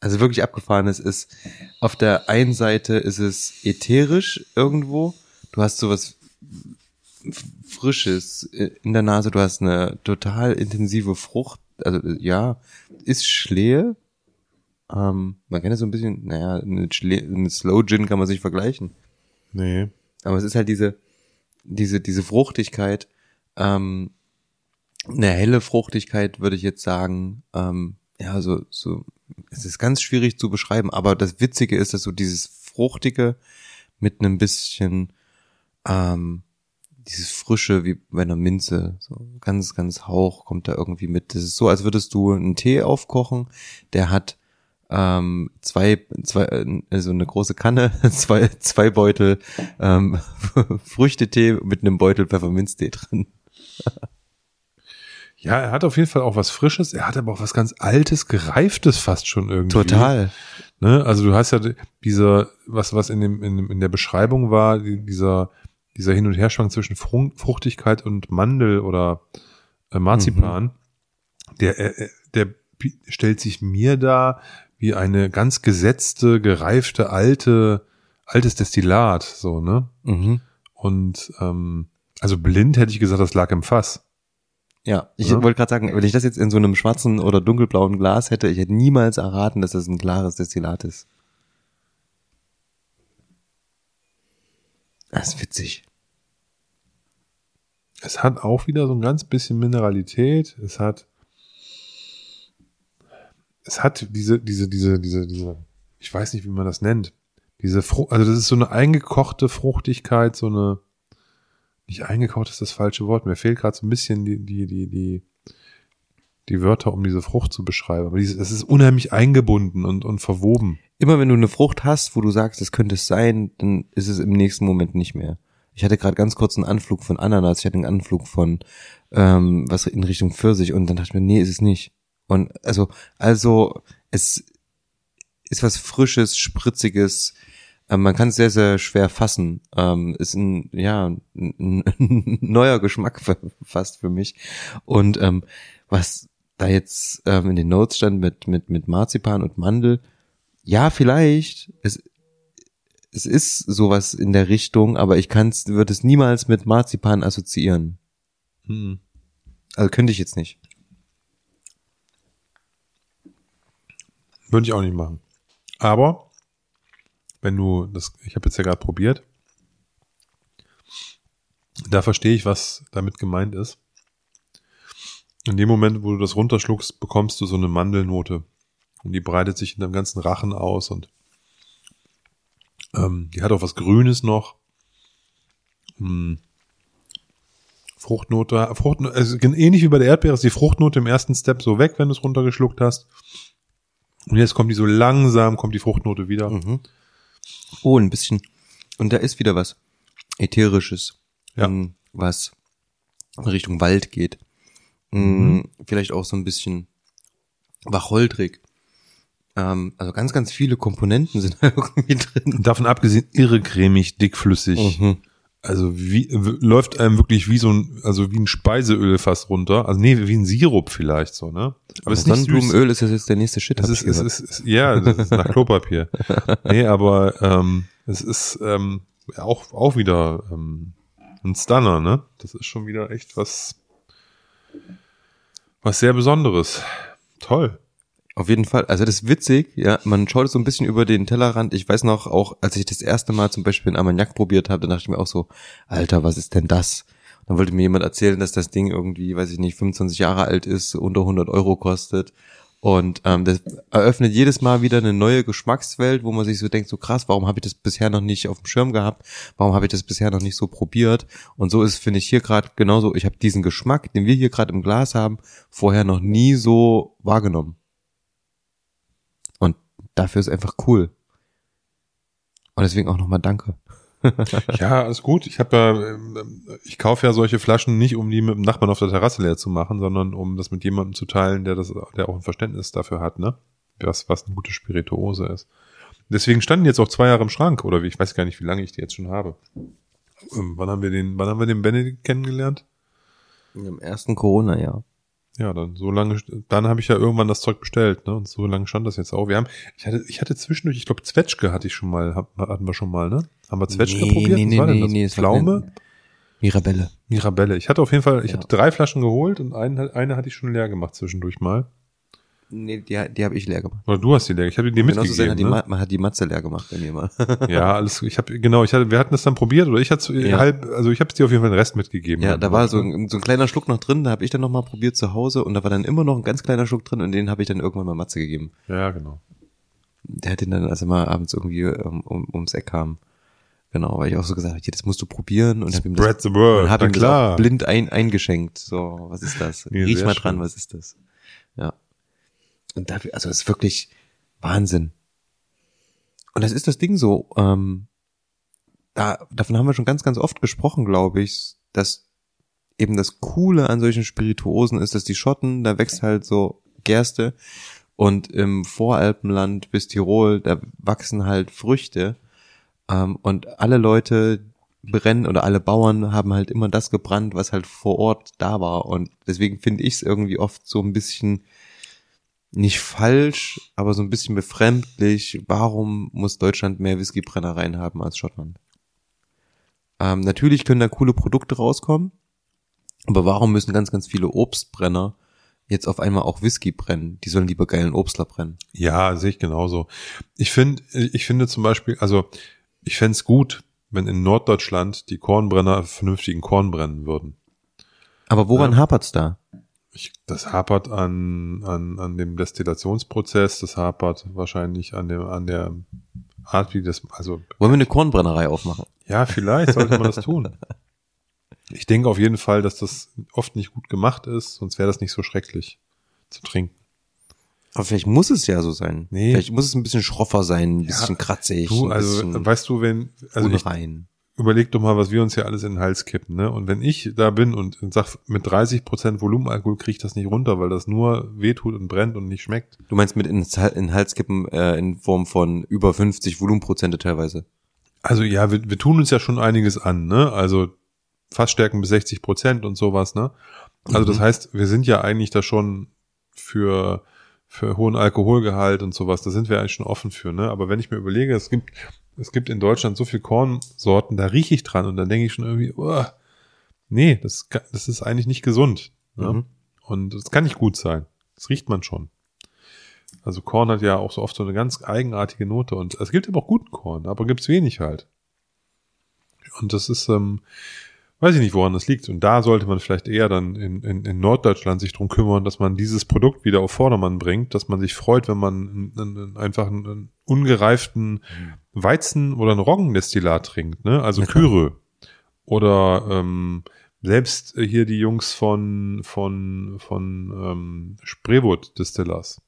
also wirklich abgefahren. Es ist auf der einen Seite ist es ätherisch irgendwo. Du hast sowas Frisches in der Nase. Du hast eine total intensive Frucht. Also ja, ist Schlehe. Ähm, man kann ja so ein bisschen, naja, mit, Schle mit Slow Gin kann man sich vergleichen. Nee. Aber es ist halt diese, diese, diese Fruchtigkeit, ähm, eine helle Fruchtigkeit, würde ich jetzt sagen. Ähm, ja, so, so, es ist ganz schwierig zu beschreiben, aber das Witzige ist, dass so dieses Fruchtige mit einem bisschen, ähm, dieses Frische wie bei einer Minze, so ganz, ganz Hauch kommt da irgendwie mit. Das ist so, als würdest du einen Tee aufkochen, der hat ähm, zwei, zwei, also eine große Kanne, zwei, zwei Beutel ähm, Früchtetee mit einem Beutel Pfefferminztee drin. Ja, er hat auf jeden Fall auch was Frisches. Er hat aber auch was ganz Altes, Gereiftes fast schon irgendwie. Total. Ne? Also du hast ja dieser, was, was in dem, in, dem, in der Beschreibung war, dieser, dieser Hin- und Herschwang zwischen Fru- Fruchtigkeit und Mandel oder äh, Marzipan, der, äh, der bi- stellt sich mir da wie eine ganz gesetzte, gereifte, alte, altes Destillat, so, ne? Mhm. Und ähm, also blind hätte ich gesagt, das lag im Fass. Ja, ich Ja. wollte gerade sagen, wenn ich das jetzt in so einem schwarzen oder dunkelblauen Glas hätte, ich hätte niemals erraten, dass das ein klares Destillat ist. Das ist witzig. Es hat auch wieder so ein ganz bisschen Mineralität. Es hat, es hat diese, diese, diese, diese, diese, ich weiß nicht, wie man das nennt. Diese Frucht, also das ist so eine eingekochte Fruchtigkeit, so eine, nicht eingekocht ist das falsche Wort. Mir fehlt gerade so ein bisschen die, die, die, die, die Wörter, um diese Frucht zu beschreiben. Aber dieses, es ist unheimlich eingebunden und, und verwoben. Immer wenn du eine Frucht hast, wo du sagst, das könnte es sein, dann ist es im nächsten Moment nicht mehr. Ich hatte gerade ganz kurz einen Anflug von Ananas, ich hatte einen Anflug von ähm, was in Richtung Pfirsich und dann dachte ich mir, nee, ist es nicht. Und also, also es ist was Frisches, Spritziges. Ähm, man kann es sehr, sehr schwer fassen. Ähm, ist ein, ja, ein, ein neuer Geschmack fast für mich. Und ähm, was da jetzt ähm, in den Notes stand mit, mit, mit Marzipan und Mandel, ja, vielleicht, es, es ist sowas in der Richtung, aber ich kann's, würde es niemals mit Marzipan assoziieren. Hm. Also könnte ich jetzt nicht. Würde ich auch nicht machen. Aber wenn du das, ich habe jetzt ja gerade probiert, da verstehe ich, was damit gemeint ist. In dem Moment, wo du das runterschluckst, bekommst du so eine Mandelnote und die breitet sich in deinem ganzen Rachen aus und ähm, die hat auch was Grünes noch. Hm. Fruchtnote, Fruchtnote, also ähnlich wie bei der Erdbeere ist die Fruchtnote im ersten Step so weg, wenn du es runtergeschluckt hast. Und jetzt kommt die so langsam, kommt die Fruchtnote wieder. Mhm. Oh, ein bisschen. Und da ist wieder was Ätherisches. Ja. ähm, Was in Richtung Wald geht. Mm, Mhm. Vielleicht auch so ein bisschen wacholtrig. Ähm, also ganz, ganz viele Komponenten sind da irgendwie drin. Davon abgesehen, irre cremig, dickflüssig. Mhm. Also wie läuft einem wirklich wie so ein, also wie ein Speiseöl fast runter. Also nee, wie ein Sirup vielleicht so, ne? Aber es ist nicht. Sonnenblumenöl ist das jetzt der nächste Shit. Hab ist, es ist, es, ja, das ist nach Klopapier. nee, aber ähm, es ist ähm, auch, auch wieder ähm, ein Stunner, ne? Das ist schon wieder echt was, was sehr Besonderes. Toll. Auf jeden Fall. Also das ist witzig, ja. Man schaut so ein bisschen über den Tellerrand. Ich weiß noch, auch als ich das erste Mal zum Beispiel einen Armagnac probiert habe, dann dachte ich mir auch so, Alter, was ist denn das? Dann wollte mir jemand erzählen, dass das Ding irgendwie, weiß ich nicht, 25 Jahre alt ist, unter 100 Euro kostet. Und ähm, das eröffnet jedes Mal wieder eine neue Geschmackswelt, wo man sich so denkt, so krass, warum habe ich das bisher noch nicht auf dem Schirm gehabt? Warum habe ich das bisher noch nicht so probiert? Und so ist, finde ich, hier gerade genauso, ich habe diesen Geschmack, den wir hier gerade im Glas haben, vorher noch nie so wahrgenommen. Und dafür ist einfach cool. Und deswegen auch nochmal Danke. Ja, alles gut. Ich habe ja, ähm, ich kaufe ja solche Flaschen nicht, um die mit dem Nachbarn auf der Terrasse leer zu machen, sondern um das mit jemandem zu teilen, der das, der auch ein Verständnis dafür hat, ne? Was, was eine gute Spirituose ist. Deswegen standen jetzt auch zwei Jahre im Schrank, oder wie, ich weiß gar nicht, wie lange ich die jetzt schon habe. Ähm, wann haben wir den, wann haben wir den Benedikt kennengelernt? Im ersten Corona-Jahr. Ja, dann so lange, dann habe ich ja irgendwann das Zeug bestellt, ne? Und so lange stand das jetzt auch. Wir haben, ich hatte, ich hatte zwischendurch, ich glaube, Zwetschge hatte ich schon mal, hatten wir schon mal, ne? Haben wir Zwetschge Nee, probiert? nee, Was nee, war denn nee, das? nee, Pflaume? Mirabelle. Mirabelle. Ich hatte auf jeden Fall, ich Ja. hatte drei Flaschen geholt und eine, eine hatte ich schon leer gemacht zwischendurch mal. Nee, die, die habe ich leer gemacht. Oder du hast die leer. Ich habe die dir sein mitgegeben. hat die, ne? Ma- man hat die Matze leer gemacht bei mir mal. Ja, alles. Ich habe genau. Ich hatte, wir hatten das dann probiert oder ich hatte Ja. halb. Also ich habe dir auf jeden Fall den Rest mitgegeben. Ja, da war so ein, so ein kleiner Schluck noch drin, da habe ich dann nochmal probiert zu Hause und da war dann immer noch ein ganz kleiner Schluck drin und den habe ich dann irgendwann mal Matze gegeben. Ja, genau. Der hat den dann, als er mal abends irgendwie ähm, um, ums Eck kam. Genau, weil ich auch so gesagt habe, hier, das musst du probieren und habe ihm das, the word. und hab ihm klar. blind ein, eingeschenkt. So, was ist das? Ja, Riech mal dran, schön. was ist das? Ja. Und dafür, also es ist wirklich Wahnsinn. Und das ist das Ding so, ähm, da, davon haben wir schon ganz, ganz oft gesprochen, glaube ich, dass eben das Coole an solchen Spirituosen ist, dass die Schotten, da wächst halt so Gerste. Und im Voralpenland bis Tirol, da wachsen halt Früchte. Ähm, und alle Leute brennen oder alle Bauern haben halt immer das gebrannt, was halt vor Ort da war. Und deswegen finde ich es irgendwie oft so ein bisschen nicht falsch, aber so ein bisschen befremdlich. Warum muss Deutschland mehr Whiskybrennereien haben als Schottland? Ähm, natürlich können da coole Produkte rauskommen, aber warum müssen ganz, ganz viele Obstbrenner jetzt auf einmal auch Whisky brennen? Die sollen lieber geilen Obstler brennen. Ja, sehe ich genauso. Ich finde, ich finde zum Beispiel, also ich fänd's gut, wenn in Norddeutschland die Kornbrenner vernünftigen Korn brennen würden. Aber woran Ja. hapert's da? Ich, das hapert an, an, an dem Destillationsprozess, das hapert wahrscheinlich an dem, an der Art, wie das, also Wollen wir eine Kornbrennerei aufmachen? Ja, vielleicht sollte man das tun. Ich denke auf jeden Fall, dass das oft nicht gut gemacht ist, sonst wäre das nicht so schrecklich zu trinken. Aber vielleicht muss es ja so sein. Nee. Vielleicht muss es ein bisschen schroffer sein, ein Ja, bisschen kratzig, Du, ein also bisschen weißt du, wenn, also unrein. Überleg doch mal, was wir uns hier alles in den Hals kippen, ne? Und wenn ich da bin und sag, mit 30 Prozent Volumenalkohol kriege ich das nicht runter, weil das nur wehtut und brennt und nicht schmeckt. Du meinst mit in, den Hals kippen äh, in Form von über 50 Volumenprozente teilweise. Also ja, wir, wir tun uns ja schon einiges an, ne? Also Fassstärken bis 60 Prozent und sowas, ne? Also das Mhm. heißt, wir sind ja eigentlich da schon für für hohen Alkoholgehalt und sowas, da sind wir eigentlich schon offen für, ne? Aber wenn ich mir überlege, es gibt es gibt in Deutschland so viel Kornsorten, da rieche ich dran und dann denke ich schon irgendwie, oh, nee, das das ist eigentlich nicht gesund, ne? Mhm. Und das kann nicht gut sein. Das riecht man schon. Also Korn hat ja auch so oft so eine ganz eigenartige Note und es gibt aber auch guten Korn, aber gibt's wenig halt. Und das ist, ähm, weiß ich nicht, woran das liegt. Und da sollte man vielleicht eher dann in, in, in Norddeutschland sich drum kümmern, dass man dieses Produkt wieder auf Vordermann bringt, dass man sich freut, wenn man einen, einen, einfach einen, ungereiften Weizen oder einen Roggendestillat trinkt, ne? Also Na klar. Kyre. Oder ähm, selbst hier die Jungs von von von ähm, Spreewood Distillers.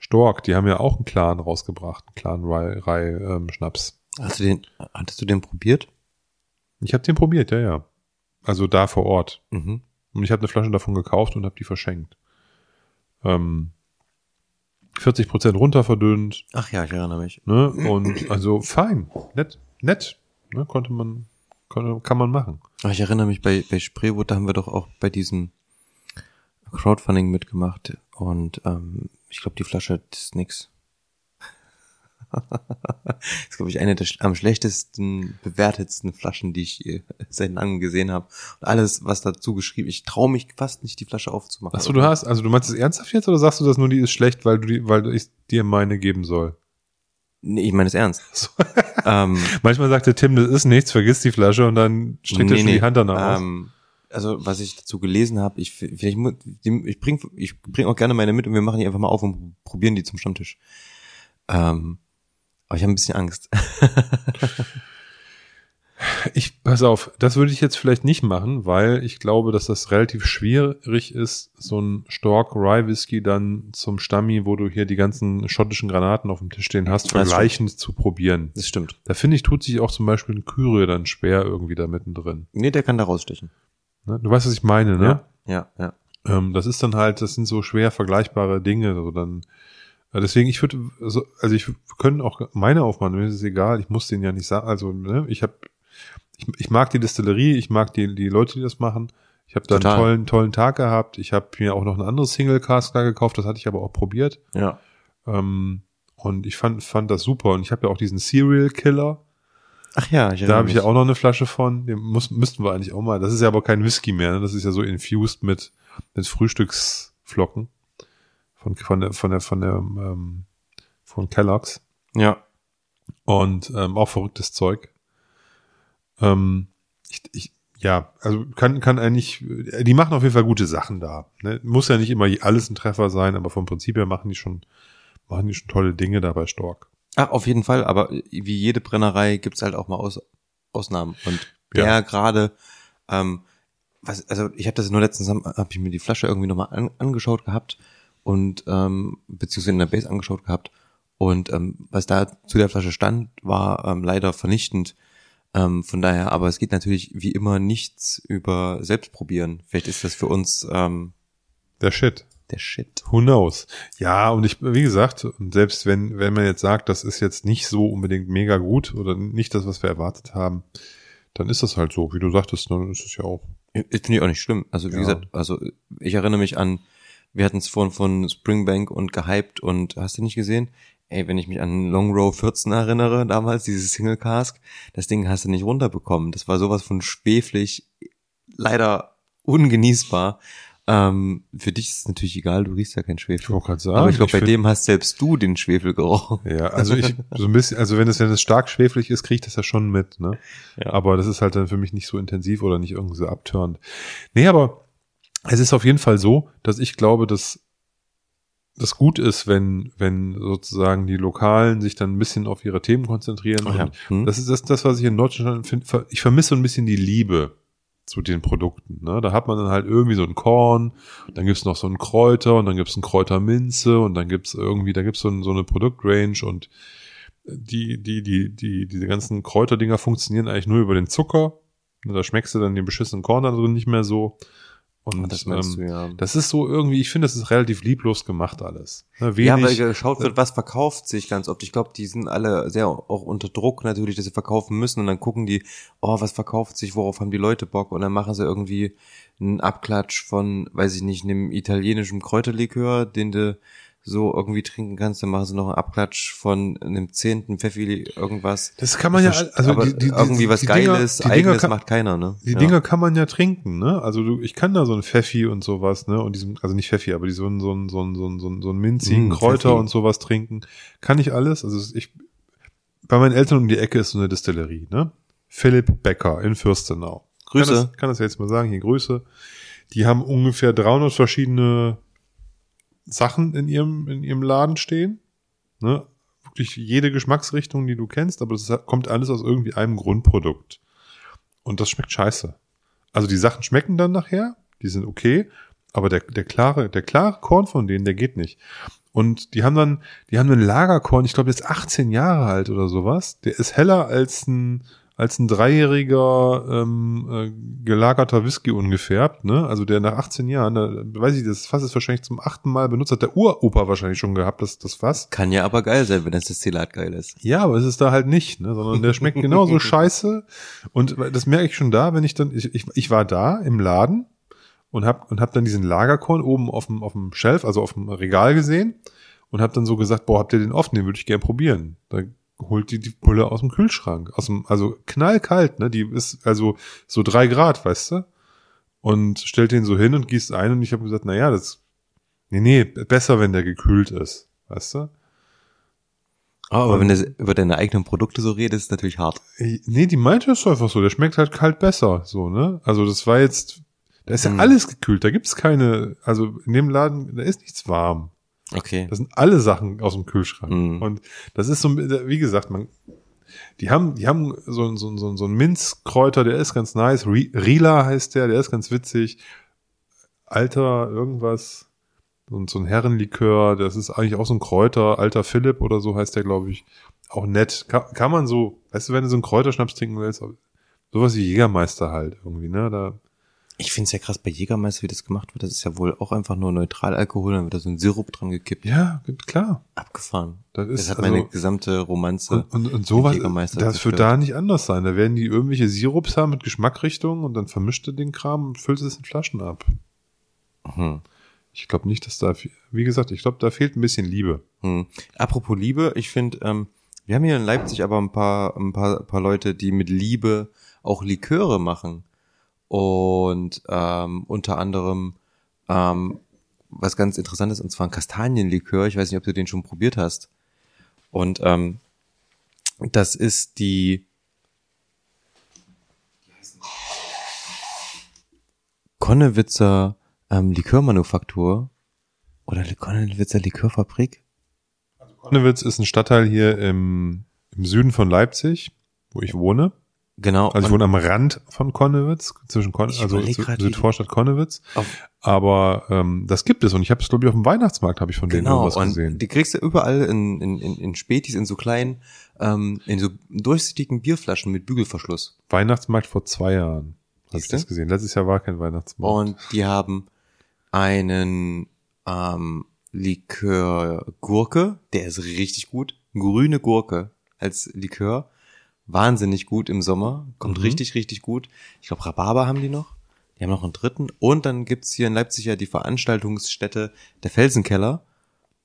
Stork, die haben ja auch einen Clan rausgebracht, einen Clan Rye, Rye ähm, Schnaps. Hast du den, hattest du den probiert? Ich habe den probiert, ja, ja. Also da vor Ort. Mhm. Und ich habe eine Flasche davon gekauft und habe die verschenkt. Ähm, 40 Prozent runter verdünnt, Ach ja, ich erinnere mich. ne? Und also fein, nett, nett, ne? Konnte man, konnte, kann man machen. Ach, ich erinnere mich, bei, bei Spreewood, da haben wir doch auch bei diesem Crowdfunding mitgemacht und ähm, ich glaube, die Flasche ist nix. Das ist, glaube ich, eine der am schlechtesten bewertetsten Flaschen, die ich äh, seit langem gesehen habe. Und alles, was dazu geschrieben, ich traue mich fast nicht, die Flasche aufzumachen. Achso, du hast, also du meinst es ernsthaft jetzt oder sagst du das nur, die ist schlecht, weil du die, weil ich dir meine geben soll? Nee, ich meine es ernst. So. ähm, Manchmal sagt der Tim, das ist nichts, vergiss die Flasche und dann streckt er schon die Hand danach aus. Ähm, also was ich dazu gelesen habe, ich vielleicht ich bring ich bring auch gerne meine mit und wir machen die einfach mal auf und probieren die zum Stammtisch. Ähm, aber ich habe ein bisschen Angst. Ich, pass auf, das würde ich jetzt vielleicht nicht machen, weil ich glaube, dass das relativ schwierig ist, so ein Stork Rye Whisky dann zum Stammi, wo du hier die ganzen schottischen Granaten auf dem Tisch stehen hast, vergleichend zu probieren. Das stimmt. Da finde ich, tut sich auch zum Beispiel ein Kyrie dann schwer irgendwie da mittendrin. Nee, der kann da rausstechen. Ne? Du weißt, was ich meine, ne? Ja, ja. Ähm, das ist dann halt, das sind so schwer vergleichbare Dinge. So dann, Ja, deswegen, ich würde, also, also ich können auch meine aufmachen, mir ist es egal, ich muss den ja nicht sagen, also ne, ich habe, ich, ich mag die Distillerie, ich mag die, die Leute, die das machen. Ich habe da Total. einen tollen, tollen Tag gehabt. Ich habe mir auch noch ein anderes Single Cask da gekauft, das hatte ich aber auch probiert. Ja. Ähm, und ich fand, fand das super. Und ich habe ja auch diesen Serial Killer. Ach ja, ich Da habe ich ja auch noch eine Flasche von. Den muss, müssten wir eigentlich auch mal. Das ist ja aber kein Whisky mehr. Ne? Das ist ja so infused mit, mit Frühstücksflocken von, von der, von der, von der, ähm, von Kellogg's. Ja. Und ähm, auch verrücktes Zeug. Ähm, ich, ich, ja, also kann, kann eigentlich, die machen auf jeden Fall gute Sachen da. Ne? Muss ja nicht immer alles ein Treffer sein, aber vom Prinzip her machen die schon, machen die schon tolle Dinge da bei Stork. Ach, auf jeden Fall, aber wie jede Brennerei gibt's halt auch mal Aus Ausnahmen. Und Ja. der gerade, ähm, was, also ich habe das nur letztens, habe ich mir die Flasche irgendwie nochmal an, angeschaut gehabt und ähm, beziehungsweise in der Base angeschaut gehabt. Und ähm, was da zu der Flasche stand, war ähm, leider vernichtend. Ähm, von daher, aber es geht natürlich wie immer nichts über Selbstprobieren. Vielleicht ist das für uns ähm, Der Shit. der Shit. Who knows? Ja, und ich, wie gesagt, selbst wenn, wenn man jetzt sagt, das ist jetzt nicht so unbedingt mega gut oder nicht das, was wir erwartet haben, dann ist das halt so, wie du sagtest, dann ist es ja auch. Ich Finde ich auch nicht schlimm. Also wie Ja. gesagt, also ich erinnere mich an, wir hatten es vorhin von Springbank und gehypt und hast du nicht gesehen? Ey, wenn ich mich an Long Row 14 erinnere, damals, dieses Single Cask, das Ding hast du nicht runterbekommen. Das war sowas von schweflig, leider ungenießbar. Ähm, für dich ist es natürlich egal, du riechst ja keinen Ich Schwefel. gerade sagen. Aber ich glaube, bei find- dem hast selbst du den Schwefel gerochen. Ja, also ich, so ein bisschen, also wenn es, wenn es stark schwefelig ist, kriege ich das ja schon mit, ne? Ja. Aber das ist halt dann für mich nicht so intensiv oder nicht irgendwie so abturnt. Nee, aber es ist auf jeden Fall so, dass ich glaube, dass das gut ist, wenn, wenn sozusagen die Lokalen sich dann ein bisschen auf ihre Themen konzentrieren. Ja. Hm? Das ist das, das, was ich in Deutschland finde. Ich vermisse so ein bisschen die Liebe zu den Produkten. Ne? Da hat man dann halt irgendwie so ein Korn, dann gibt's noch so ein Kräuter und dann gibt's ein Kräuterminze und dann gibt's irgendwie, da gibt's so, ein, so eine Produktrange und die, die, die, die, diese ganzen Kräuterdinger funktionieren eigentlich nur über den Zucker. Da schmeckst du dann den beschissenen Korn da drin nicht mehr so. Und das meinst ähm, du, ja. das ist so irgendwie, ich finde, das ist relativ lieblos gemacht alles. Ne, Ja, weil wenig, geschaut wird, was verkauft sich ganz oft. Ich glaube, die sind alle sehr auch unter Druck natürlich, dass sie verkaufen müssen und dann gucken die, oh, was verkauft sich, worauf haben die Leute Bock und dann machen sie irgendwie einen Abklatsch von, weiß ich nicht, einem italienischen Kräuterlikör, den du so irgendwie trinken kannst, dann machen sie noch einen Abklatsch von einem zehnten Pfeffi irgendwas. das kann man ja, also aber die, die, die, irgendwie was die Dinger- Geiles, die Dinger eigenes kann, macht keiner, ne? Die Ja. Dinger kann man ja trinken, ne? Also du, ich kann da so ein Pfeffi und sowas, ne? Und diesem, also nicht Pfeffi, aber die so ein, so ein, so ein, so ein, so ein, so ein minzigen Mm, Kräuter Pfeffi. und sowas trinken. Kann ich alles. Also ich, bei meinen Eltern um die Ecke ist so eine Distillerie, ne? Philipp Becker in Fürstenau. Grüße. Kann das, kann das jetzt mal sagen, hier Grüße. Die haben ungefähr 300 verschiedene Sachen in ihrem, in ihrem Laden stehen, ne? Wirklich jede Geschmacksrichtung, die du kennst, aber das kommt alles aus irgendwie einem Grundprodukt. Und das schmeckt scheiße. Also die Sachen schmecken dann nachher, die sind okay, aber der, der klare, der klare Korn von denen, der geht nicht. Und die haben dann, die haben einen Lagerkorn, ich glaube jetzt 18 Jahre alt oder sowas. Der ist heller als ein, als ein dreijähriger ähm, äh, gelagerter Whisky ungefärbt, ne? Also der nach 18 Jahren, da, weiß ich, das Fass ist wahrscheinlich zum achten Mal benutzt, hat der Uropa wahrscheinlich schon gehabt, das, das Fass. Kann ja aber geil sein, wenn das Destillat geil ist. Ja, aber es ist da halt nicht, ne? sondern der schmeckt genauso scheiße. Und das merke ich schon da, wenn ich dann, ich, ich, ich war da im Laden und hab, und hab dann diesen Lagerkorn oben auf dem, auf dem Shelf, also auf dem Regal gesehen und hab dann so gesagt, boah, habt ihr den offen, den würde ich gern probieren. Da holt die die Pulle aus dem Kühlschrank, aus dem, also knallkalt, ne? Die ist also so drei Grad, weißt du? Und stellt den so hin und gießt ein und ich habe gesagt, na ja, das, nee, nee, besser, wenn der gekühlt ist, weißt du? aber wenn du über deine eigenen Produkte so redest, ist natürlich hart. Nee, die meinte es einfach so, der schmeckt halt kalt besser, so, ne? Also das war jetzt, da ist ja Hm. alles gekühlt, da gibt's keine, also in dem Laden, da ist nichts warm. Okay. Das sind alle Sachen aus dem Kühlschrank. Hm. Und das ist so, wie gesagt, man, die haben, die haben so, so, so, so einen Minzkräuter, der ist ganz nice. Rila heißt der, der ist ganz witzig. Alter, irgendwas. Und so ein Herrenlikör, das ist eigentlich auch so ein Kräuter. Alter Philipp oder so heißt der, glaube ich. Auch nett. Kann, kann man so, weißt du, wenn du so einen Kräuterschnaps trinken willst, sowas wie Jägermeister halt irgendwie, ne? Da, Ich finde es ja krass bei Jägermeister, wie das gemacht wird. Das ist ja wohl auch einfach nur Neutralalkohol, dann wird da so ein Sirup dran gekippt. Ja, klar. Abgefahren. Das, ist, Das hat also, meine gesamte Romanze. und, und, und sowas, Jägermeister das wird da nicht anders sein. Da werden die irgendwelche Sirups haben mit Geschmackrichtungen und dann vermischt du den Kram und füllst es in Flaschen ab. Hm. Ich glaube nicht, dass da, wie gesagt, ich glaube, da fehlt ein bisschen Liebe. Hm. Apropos Liebe, ich finde, ähm, wir haben hier in Leipzig aber ein paar, ein paar, ein paar Leute, die mit Liebe auch Liköre machen. Und ähm, unter anderem ähm, was ganz interessantes, und zwar ein Kastanienlikör. Ich weiß nicht, ob du den schon probiert hast. Und ähm, das ist die Konnewitzer ähm, Likörmanufaktur oder Konnewitzer Likörfabrik. Konnewitz ist ein Stadtteil hier im, im Süden von Leipzig, wo ich wohne. Genau. Also ich wohne am Rand von Konnewitz, zwischen Kon also Südvorstadt Konnewitz. Aber ähm, das gibt es und ich habe es glaube ich auf dem Weihnachtsmarkt habe ich von denen genau, irgendwas und gesehen. die kriegst du überall in, in, in, in Spätis, in so kleinen, ähm, in so durchsichtigen Bierflaschen mit Bügelverschluss. Weihnachtsmarkt vor zwei Jahren habe ich das gesehen. Letztes Jahr war kein Weihnachtsmarkt. Und die haben einen ähm, Likör Gurke, der ist richtig gut. Grüne Gurke als Likör. Wahnsinnig gut im Sommer. Kommt Mhm. richtig, richtig gut. Ich glaube, Rhabarber haben die noch. Die haben noch einen dritten. Und dann gibt's hier in Leipzig ja die Veranstaltungsstätte der Felsenkeller.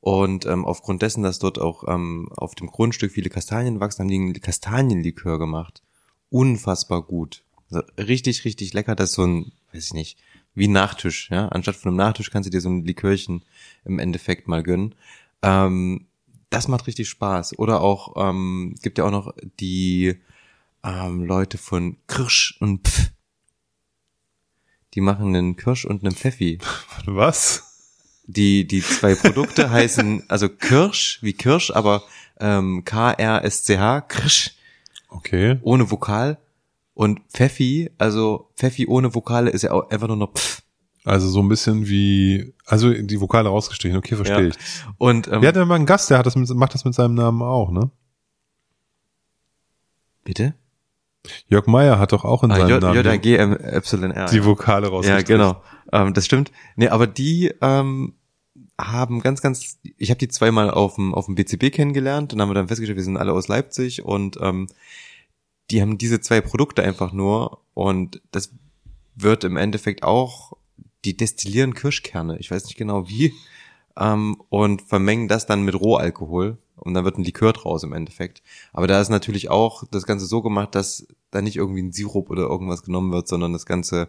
Und ähm, aufgrund dessen, dass dort auch ähm, auf dem Grundstück viele Kastanien wachsen, haben die einen Kastanienlikör gemacht. Unfassbar gut. Also richtig, richtig lecker. Das ist so ein, weiß ich nicht, wie ein Nachtisch. Ja? Anstatt von einem Nachtisch kannst du dir so ein Likörchen im Endeffekt mal gönnen. Ähm, das macht richtig Spaß. Oder auch, ähm, es gibt ja auch noch die ähm, Leute von Kirsch und Pf. Die machen einen Kirsch und einen Pfeffi. Was? Die, die zwei Produkte heißen, also Kirsch, wie Kirsch, aber ähm, K-R-S-C-H, Kirsch, Okay. ohne Vokal. Und Pfeffi, also Pfeffi ohne Vokale ist ja auch einfach nur noch Pf. Also so ein bisschen wie, also die Vokale rausgestrichen. Okay, verstehe Ja. ich. Und ähm, Wir hatten ja mal einen Gast, der hat das mit, macht das mit seinem Namen auch, ne? bitte? Jörg Meyer hat doch auch in Ah, seinem J, Namen J, G, M, Epsilon, R. die Vokale Ja, rausgestrichen. genau. Ähm, das stimmt. Nee, aber die ähm, haben ganz, ganz, ich habe die zweimal auf dem, auf dem BCB kennengelernt und haben dann festgestellt, wir sind alle aus Leipzig und ähm, die haben diese zwei Produkte einfach nur und das wird im Endeffekt auch, die destillieren Kirschkerne, ich weiß nicht genau wie, ähm, und vermengen das dann mit Rohalkohol und dann wird ein Likör draus im Endeffekt. Aber da ist natürlich auch das Ganze so gemacht, dass da nicht irgendwie ein Sirup oder irgendwas genommen wird, sondern das Ganze,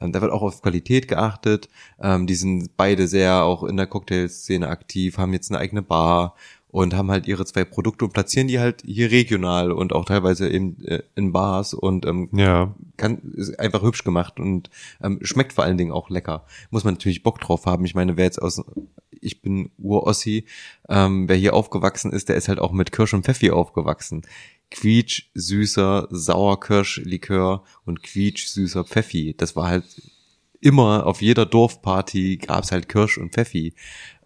ähm, da wird auch auf Qualität geachtet. Ähm, die sind beide sehr auch in der Cocktailszene aktiv, haben jetzt eine eigene Bar und haben halt ihre zwei Produkte und platzieren die halt hier regional und auch teilweise eben äh, in Bars und ähm, Ja. kann, ist einfach hübsch gemacht und ähm, schmeckt vor allen Dingen auch lecker. Muss man natürlich Bock drauf haben. Ich meine, wer jetzt aus, ich bin Urossi, ähm, wer hier aufgewachsen ist, der ist halt auch mit Kirsch und Pfeffi aufgewachsen. Quietsch, süßer, Sauerkirschlikör und Quietsch, süßer Pfeffi. Das war halt immer auf jeder Dorfparty gab's halt Kirsch und Pfeffi.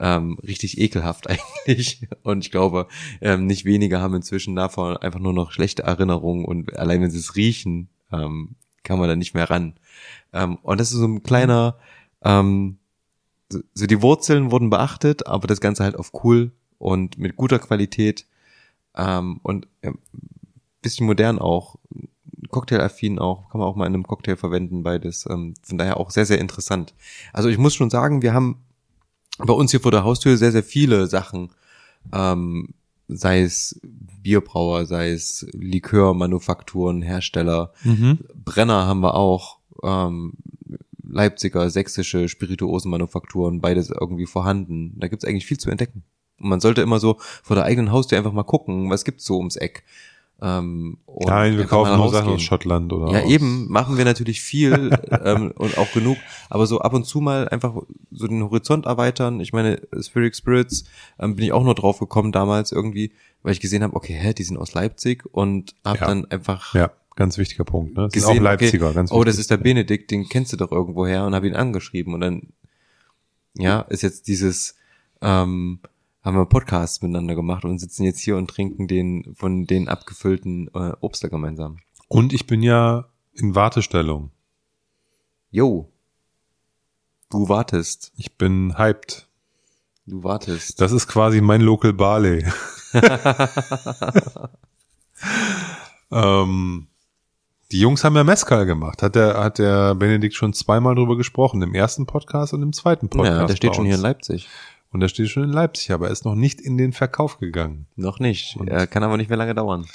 Ähm, richtig ekelhaft eigentlich. Und ich glaube, ähm, nicht wenige haben inzwischen davon einfach nur noch schlechte Erinnerungen und allein wenn sie es riechen, ähm, kann man da nicht mehr ran. Ähm, und das ist so ein kleiner, ähm, so, die Wurzeln wurden beachtet, aber das Ganze halt auf cool und mit guter Qualität ähm, und ähm, bisschen modern auch, Cocktail-affin auch, kann man auch mal in einem Cocktail verwenden, beides. Ähm, von daher auch sehr, sehr interessant. Also ich muss schon sagen, wir haben bei uns hier vor der Haustür sehr, sehr viele Sachen, ähm, sei es Bierbrauer, sei es Likörmanufakturen, Hersteller, Mhm. Brenner haben wir auch, ähm, Leipziger, sächsische Spirituosenmanufakturen, beides irgendwie vorhanden. Da gibt's eigentlich viel zu entdecken. Und man sollte immer so vor der eigenen Haustür einfach mal gucken, was gibt's so ums Eck. Ähm, Nein, wir kaufen nur Sachen aus Schottland oder Ja, eben, machen wir natürlich viel ähm, und auch genug, aber so ab und zu mal einfach so den Horizont erweitern. Ich meine, Spirit Spirits ähm, bin ich auch nur drauf gekommen damals irgendwie, weil ich gesehen habe, okay, hä, die sind aus Leipzig und habe Ja. dann einfach Ja, ganz wichtiger Punkt. Ne? Das gesehen, sind auch Leipziger, okay, ganz oh, das wichtig. ist der Benedikt, den kennst du doch irgendwo her und habe ihn angeschrieben und dann, ja, ist jetzt dieses, ähm, haben wir Podcasts miteinander gemacht und sitzen jetzt hier und trinken den von den abgefüllten äh, Obster gemeinsam. Und ich bin ja in Wartestellung. Jo, Du wartest. Ich bin hyped. Du wartest. Das ist quasi mein Local Barley. ähm, die Jungs haben ja Mescal gemacht. Hat der, hat der Benedikt schon zweimal drüber gesprochen. Im ersten Podcast und im zweiten Podcast. ja, der steht schon hier in. Leipzig. Und der steht schon in Leipzig, aber er ist noch nicht in den Verkauf gegangen. Noch nicht. Und- Er kann aber nicht mehr lange dauern.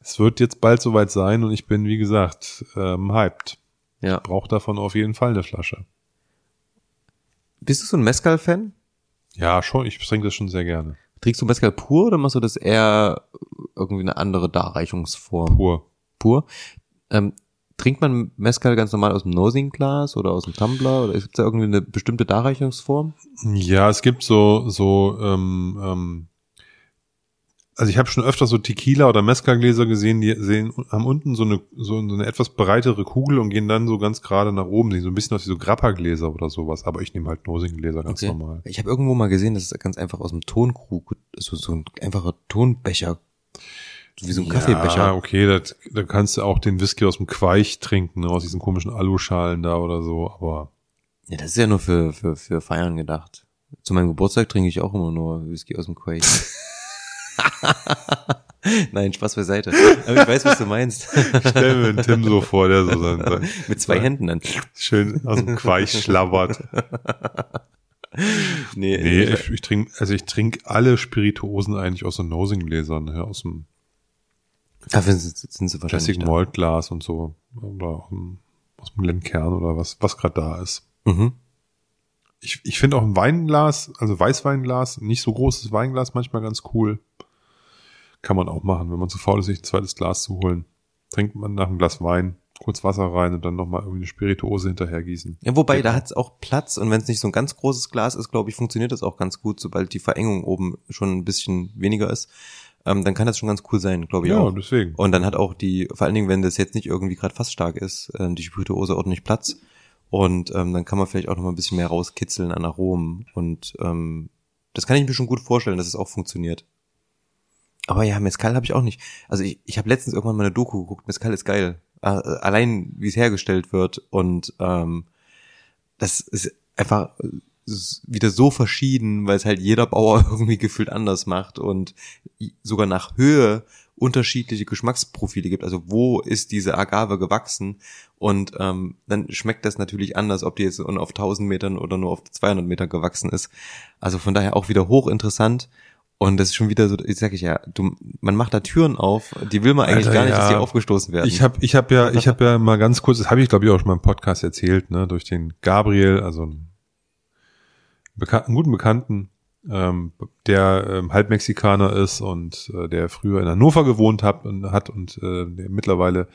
Es wird jetzt bald soweit sein und ich bin, wie gesagt, ähm, hyped. Ja. Braucht davon auf jeden Fall eine Flasche. Bist du so ein Mezcal-Fan? Ja, schon. Ich trinke das schon sehr gerne. Trinkst du Mezcal pur oder machst du das eher irgendwie eine andere Darreichungsform? Pur. Pur. Ähm, trinkt man Mezcal ganz normal aus dem Nosing-Glas oder aus dem Tumbler? Oder gibt es da irgendwie eine bestimmte Darreichungsform? Ja, es gibt so, so, ähm, ähm, also ich habe schon öfter so Tequila oder Mezcal-Gläser gesehen, die sehen, haben unten so eine, so eine etwas breitere Kugel und gehen dann so ganz gerade nach oben. Sehen so ein bisschen aus wie so Grappa-Gläser oder sowas, aber ich nehme halt Nosing-Gläser ganz normal. Ich habe irgendwo mal gesehen, dass es ganz einfach aus dem Tonkrug, so, so ein einfacher Tonbecher, so wie so ein Ja, Kaffeebecher. okay, das, da kannst du auch den Whisky aus dem Queich trinken, ne, aus diesen komischen Aluschalen da oder so, aber Ja, das ist ja nur für, für, für Feiern gedacht. Zu meinem Geburtstag trinke ich auch immer nur Whisky aus dem Quake. Nein, Spaß beiseite. Aber ich weiß, was du meinst. ich stell mir den Tim so vor, der so sein, sein Mit zwei Händen dann. schön aus dem Queich schlabbert. Nee, Nee, ich, ich trinke, also ich trinke alle Spirituosen eigentlich aus so Nosing-Gläsern, ne, aus dem dafür sind, sind sie wahrscheinlich Classic da. Malt Glas und so, oder aus dem, aus dem Glenkern oder was, was gerade da ist. Mhm. Ich, ich finde auch ein Weinglas, also Weißweinglas, nicht so großes Weinglas manchmal ganz cool. Kann man auch machen, wenn man zu faul ist, sich ein zweites Glas zu holen. Trinkt man nach einem Glas Wein, kurz Wasser rein und dann nochmal irgendwie eine Spirituose hinterher gießen. Ja, wobei, da hat's auch Platz und wenn es nicht so ein ganz großes Glas ist, glaube ich, funktioniert das auch ganz gut, sobald die Verengung oben schon ein bisschen weniger ist. Ähm, dann kann das schon ganz cool sein, glaube ich Ja, auch. deswegen. Und dann hat auch die, vor allen Dingen, wenn das jetzt nicht irgendwie gerade fast stark ist, ähm, die Spirituose ordentlich Platz. Und ähm, dann kann man vielleicht auch noch mal ein bisschen mehr rauskitzeln an Aromen. Und ähm, das kann ich mir schon gut vorstellen, dass es auch funktioniert. Aber ja, Mezcal habe ich auch nicht. Also ich, ich habe letztens irgendwann mal eine Doku geguckt. Mezcal ist geil. Äh, allein, wie es hergestellt wird. Und ähm, das ist einfach wieder so verschieden, weil es halt jeder Bauer irgendwie gefühlt anders macht und sogar nach Höhe unterschiedliche Geschmacksprofile gibt. Also wo ist diese Agave gewachsen? Und ähm, dann schmeckt das natürlich anders, ob die jetzt nur auf 1000 Metern oder nur auf 200 Meter gewachsen ist. Also von daher auch wieder hochinteressant. Und das ist schon wieder so, ich sag ich ja, du, man macht da Türen auf, die will man eigentlich Alter, gar nicht, dass die ja. aufgestoßen werden. Ich habe ich hab ja, ich habe ja mal ganz kurz, das habe ich glaube ich auch schon mal im Podcast erzählt, ne, durch den Gabriel, also einen, Bekan einen guten Bekannten, ähm, der ähm, halb Mexikaner ist und äh, der früher in Hannover gewohnt hat und hat und äh, mittlerweile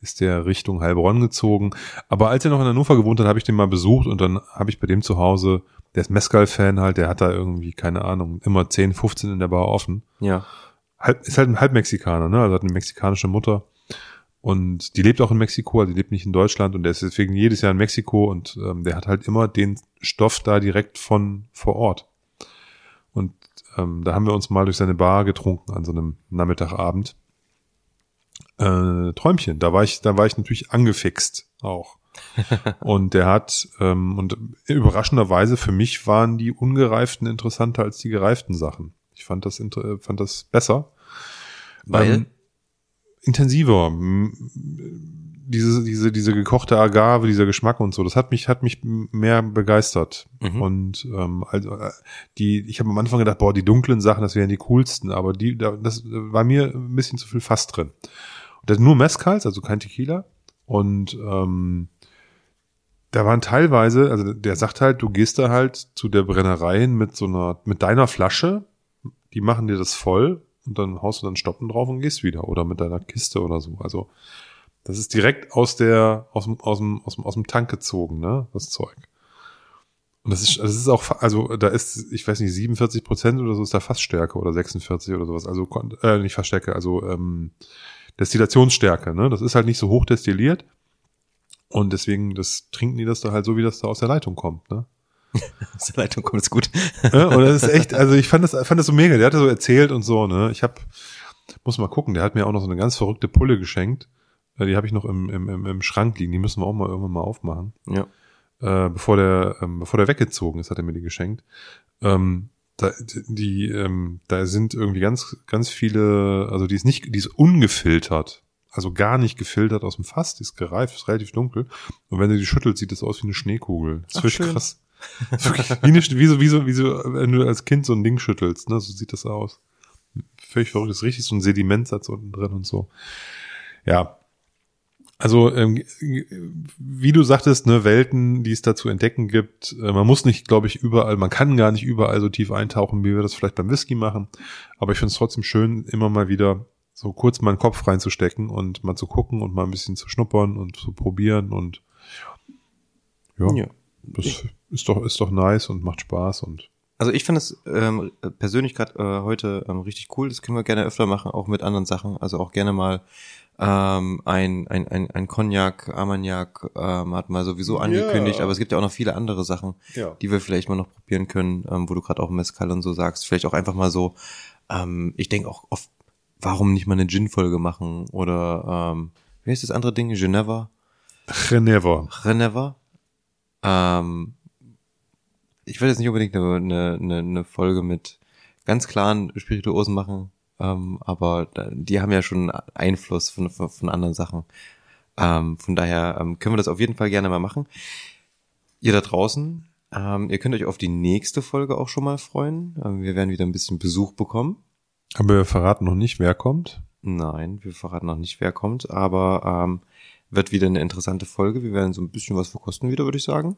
ist der Richtung Heilbronn gezogen. Aber als er noch in Hannover gewohnt hat, habe ich den mal besucht und dann habe ich bei dem zu Hause, der ist Mescal-Fan halt, der hat da irgendwie, keine Ahnung, immer 10, 15 in der Bar offen ja. halb, ist halt ein Halbmexikaner, ne? Also hat eine mexikanische Mutter. Und die lebt auch in Mexiko, also die lebt nicht in Deutschland und der ist deswegen jedes Jahr in Mexiko und ähm, der hat halt immer den Stoff da direkt von vor Ort. Und ähm, da haben wir uns mal durch seine Bar getrunken an so einem Nachmittagabend. Äh, Träumchen, da war ich, da war ich natürlich angefixt auch. und der hat, ähm, und überraschenderweise für mich waren die ungereiften interessanter als die gereiften Sachen. Ich fand das, fand das besser. Weil? Ähm, intensiver. Diese, diese, diese gekochte Agave, dieser Geschmack und so, das hat mich, hat mich mehr begeistert. Mhm. Und ähm, also äh, die, ich habe am Anfang gedacht, boah, die dunklen Sachen, das wären die coolsten, aber die, da, das war mir ein bisschen zu viel Fass drin. Und das nur Mezcals, also kein Tequila. Und ähm, da waren teilweise, also der sagt halt, du gehst da halt zu der Brennerei hin mit so einer, mit deiner Flasche, die machen dir das voll und dann haust du dann Stoppen drauf und gehst wieder oder mit deiner Kiste oder so. Also das ist direkt aus der, aus dem, aus dem, aus dem, aus dem Tank gezogen, ne, das Zeug. Und das ist, das ist auch, also da ist, ich weiß nicht, 47 Prozent oder so ist da Fassstärke oder 46 oder sowas. Also, äh, nicht Fassstärke, also ähm, Destillationsstärke, ne? Das ist halt nicht so hoch destilliert. Und deswegen, das trinken die das da halt so, wie das da aus der Leitung kommt, ne? Aus der Leitung kommt es gut. Ja, und das ist echt, also ich fand das, fand das so mega. Der hatte so erzählt und so, ne? Ich hab, muss mal gucken, der hat mir auch noch so eine ganz verrückte Pulle geschenkt. Äh, Die habe ich noch im, im, im, Schrank liegen. Die müssen wir auch mal irgendwann mal aufmachen. Ja. äh, bevor der, ähm, bevor der weggezogen ist, hat er mir die geschenkt. Ähm, da, die, ähm, da sind irgendwie ganz, ganz viele, also die ist nicht, die ist ungefiltert. Also gar nicht gefiltert aus dem Fass, die ist gereift, ist relativ dunkel. Und wenn du die schüttelst, sieht das aus wie eine Schneekugel. Das ist Ach, krass. Wie, wie, so, wie, so, wie so, wenn du als Kind so ein Ding schüttelst, ne? So sieht das aus. Völlig verrückt, ist richtig so ein Sedimentsatz unten drin und so. Ja. Also, ähm, wie du sagtest, ne, Welten, die es da zu entdecken gibt. Äh, man muss nicht, glaube ich, überall, man kann gar nicht überall so tief eintauchen, wie wir das vielleicht beim Whisky machen. Aber ich finde es trotzdem schön, immer mal wieder so kurz mal den Kopf reinzustecken und mal zu gucken und mal ein bisschen zu schnuppern und zu probieren und ja, Ja. Das ist doch, ist doch nice und macht Spaß und Also ich finde es ähm, persönlich gerade äh, heute ähm, richtig cool. Das können wir gerne öfter machen, auch mit anderen Sachen. Also auch gerne mal ähm, ein, ein, ein, ein Cognac, Armagnac ähm, hat mal sowieso angekündigt, aber es gibt ja auch noch viele andere Sachen, ja. die wir vielleicht mal noch probieren können, ähm, wo du gerade auch Mezcal und so sagst. Vielleicht auch einfach mal so, ähm, ich denke auch oft, warum nicht mal eine Gin-Folge machen oder ähm, wie heißt das andere Ding? Geneva? Never. Reneva. Ähm, ich will jetzt nicht unbedingt eine, eine, eine, Folge mit ganz klaren Spirituosen machen, ähm, aber die haben ja schon Einfluss von, von, von anderen Sachen. Ähm, von daher ähm, können wir das auf jeden Fall gerne mal machen. Ihr da draußen, ähm, ihr könnt euch auf die nächste Folge auch schon mal freuen. Ähm, wir werden wieder ein bisschen Besuch bekommen. Aber wir verraten noch nicht, wer kommt. Nein, wir verraten noch nicht, wer kommt, aber ähm, wird wieder eine interessante Folge. Wir werden so ein bisschen was verkosten wieder, würde ich sagen.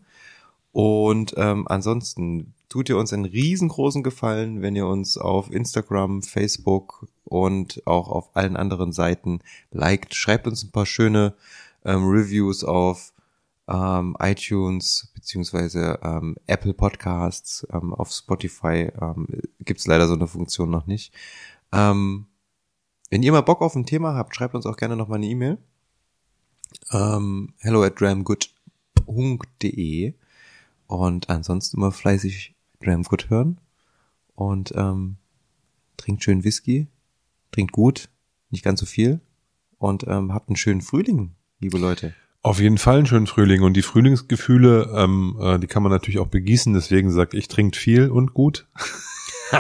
Und ähm, ansonsten tut ihr uns einen riesengroßen Gefallen, wenn ihr uns auf Instagram, Facebook und auch auf allen anderen Seiten liked. Schreibt uns ein paar schöne ähm, Reviews auf ähm, iTunes beziehungsweise ähm, Apple Podcasts. Ähm, auf Spotify ähm, gibt's leider so eine Funktion noch nicht. Ähm, wenn ihr mal Bock auf ein Thema habt, schreibt uns auch gerne noch mal eine E-Mail. Ähm, hello at dramgood.de und ansonsten immer fleißig Dramgood hören und ähm, trinkt schön Whisky, trinkt gut, nicht ganz so viel und ähm, habt einen schönen Frühling, liebe Leute. Auf jeden Fall einen schönen Frühling. Und die Frühlingsgefühle, ähm, äh, die kann man natürlich auch begießen. Deswegen sagt ich, trinkt viel und gut.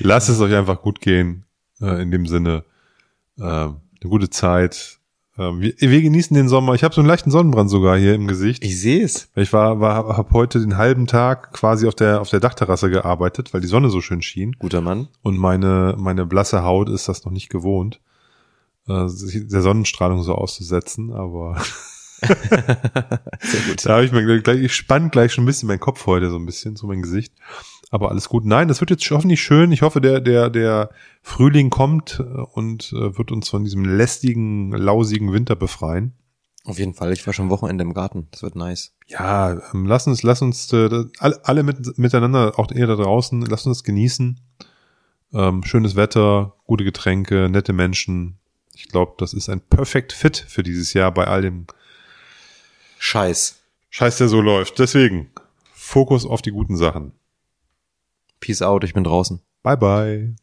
Lasst es euch einfach gut gehen. Äh, in dem Sinne, äh, eine gute Zeit. Äh, wir, wir genießen den Sommer. Ich habe so einen leichten Sonnenbrand sogar hier im Gesicht. Ich sehe es. Ich war, war habe heute den halben Tag quasi auf der auf der Dachterrasse gearbeitet, weil die Sonne so schön schien. Guter Mann. Und meine, meine blasse Haut ist das noch nicht gewohnt, äh, sich der Sonnenstrahlung so auszusetzen, aber Sehr gut. da habe ich mir gleich, ich spann gleich schon ein bisschen meinen Kopf heute so ein bisschen zu mein Gesicht. Aber alles gut. Nein, das wird jetzt hoffentlich schön. Ich hoffe, der, der, der Frühling kommt äh, und äh, wird uns von diesem lästigen, lausigen Winter befreien. Auf jeden Fall. Ich war schon Wochenende im Garten. Das wird nice. Ja, ähm, lass uns, lass uns äh, alle, alle mit, miteinander, auch ihr da draußen, lass uns das genießen. Ähm, schönes Wetter, gute Getränke, nette Menschen. Ich glaube, das ist ein perfect Fit für dieses Jahr bei all dem Scheiß. Scheiß, der so läuft. Deswegen Fokus auf die guten Sachen. Peace out. Ich bin draußen. Bye bye.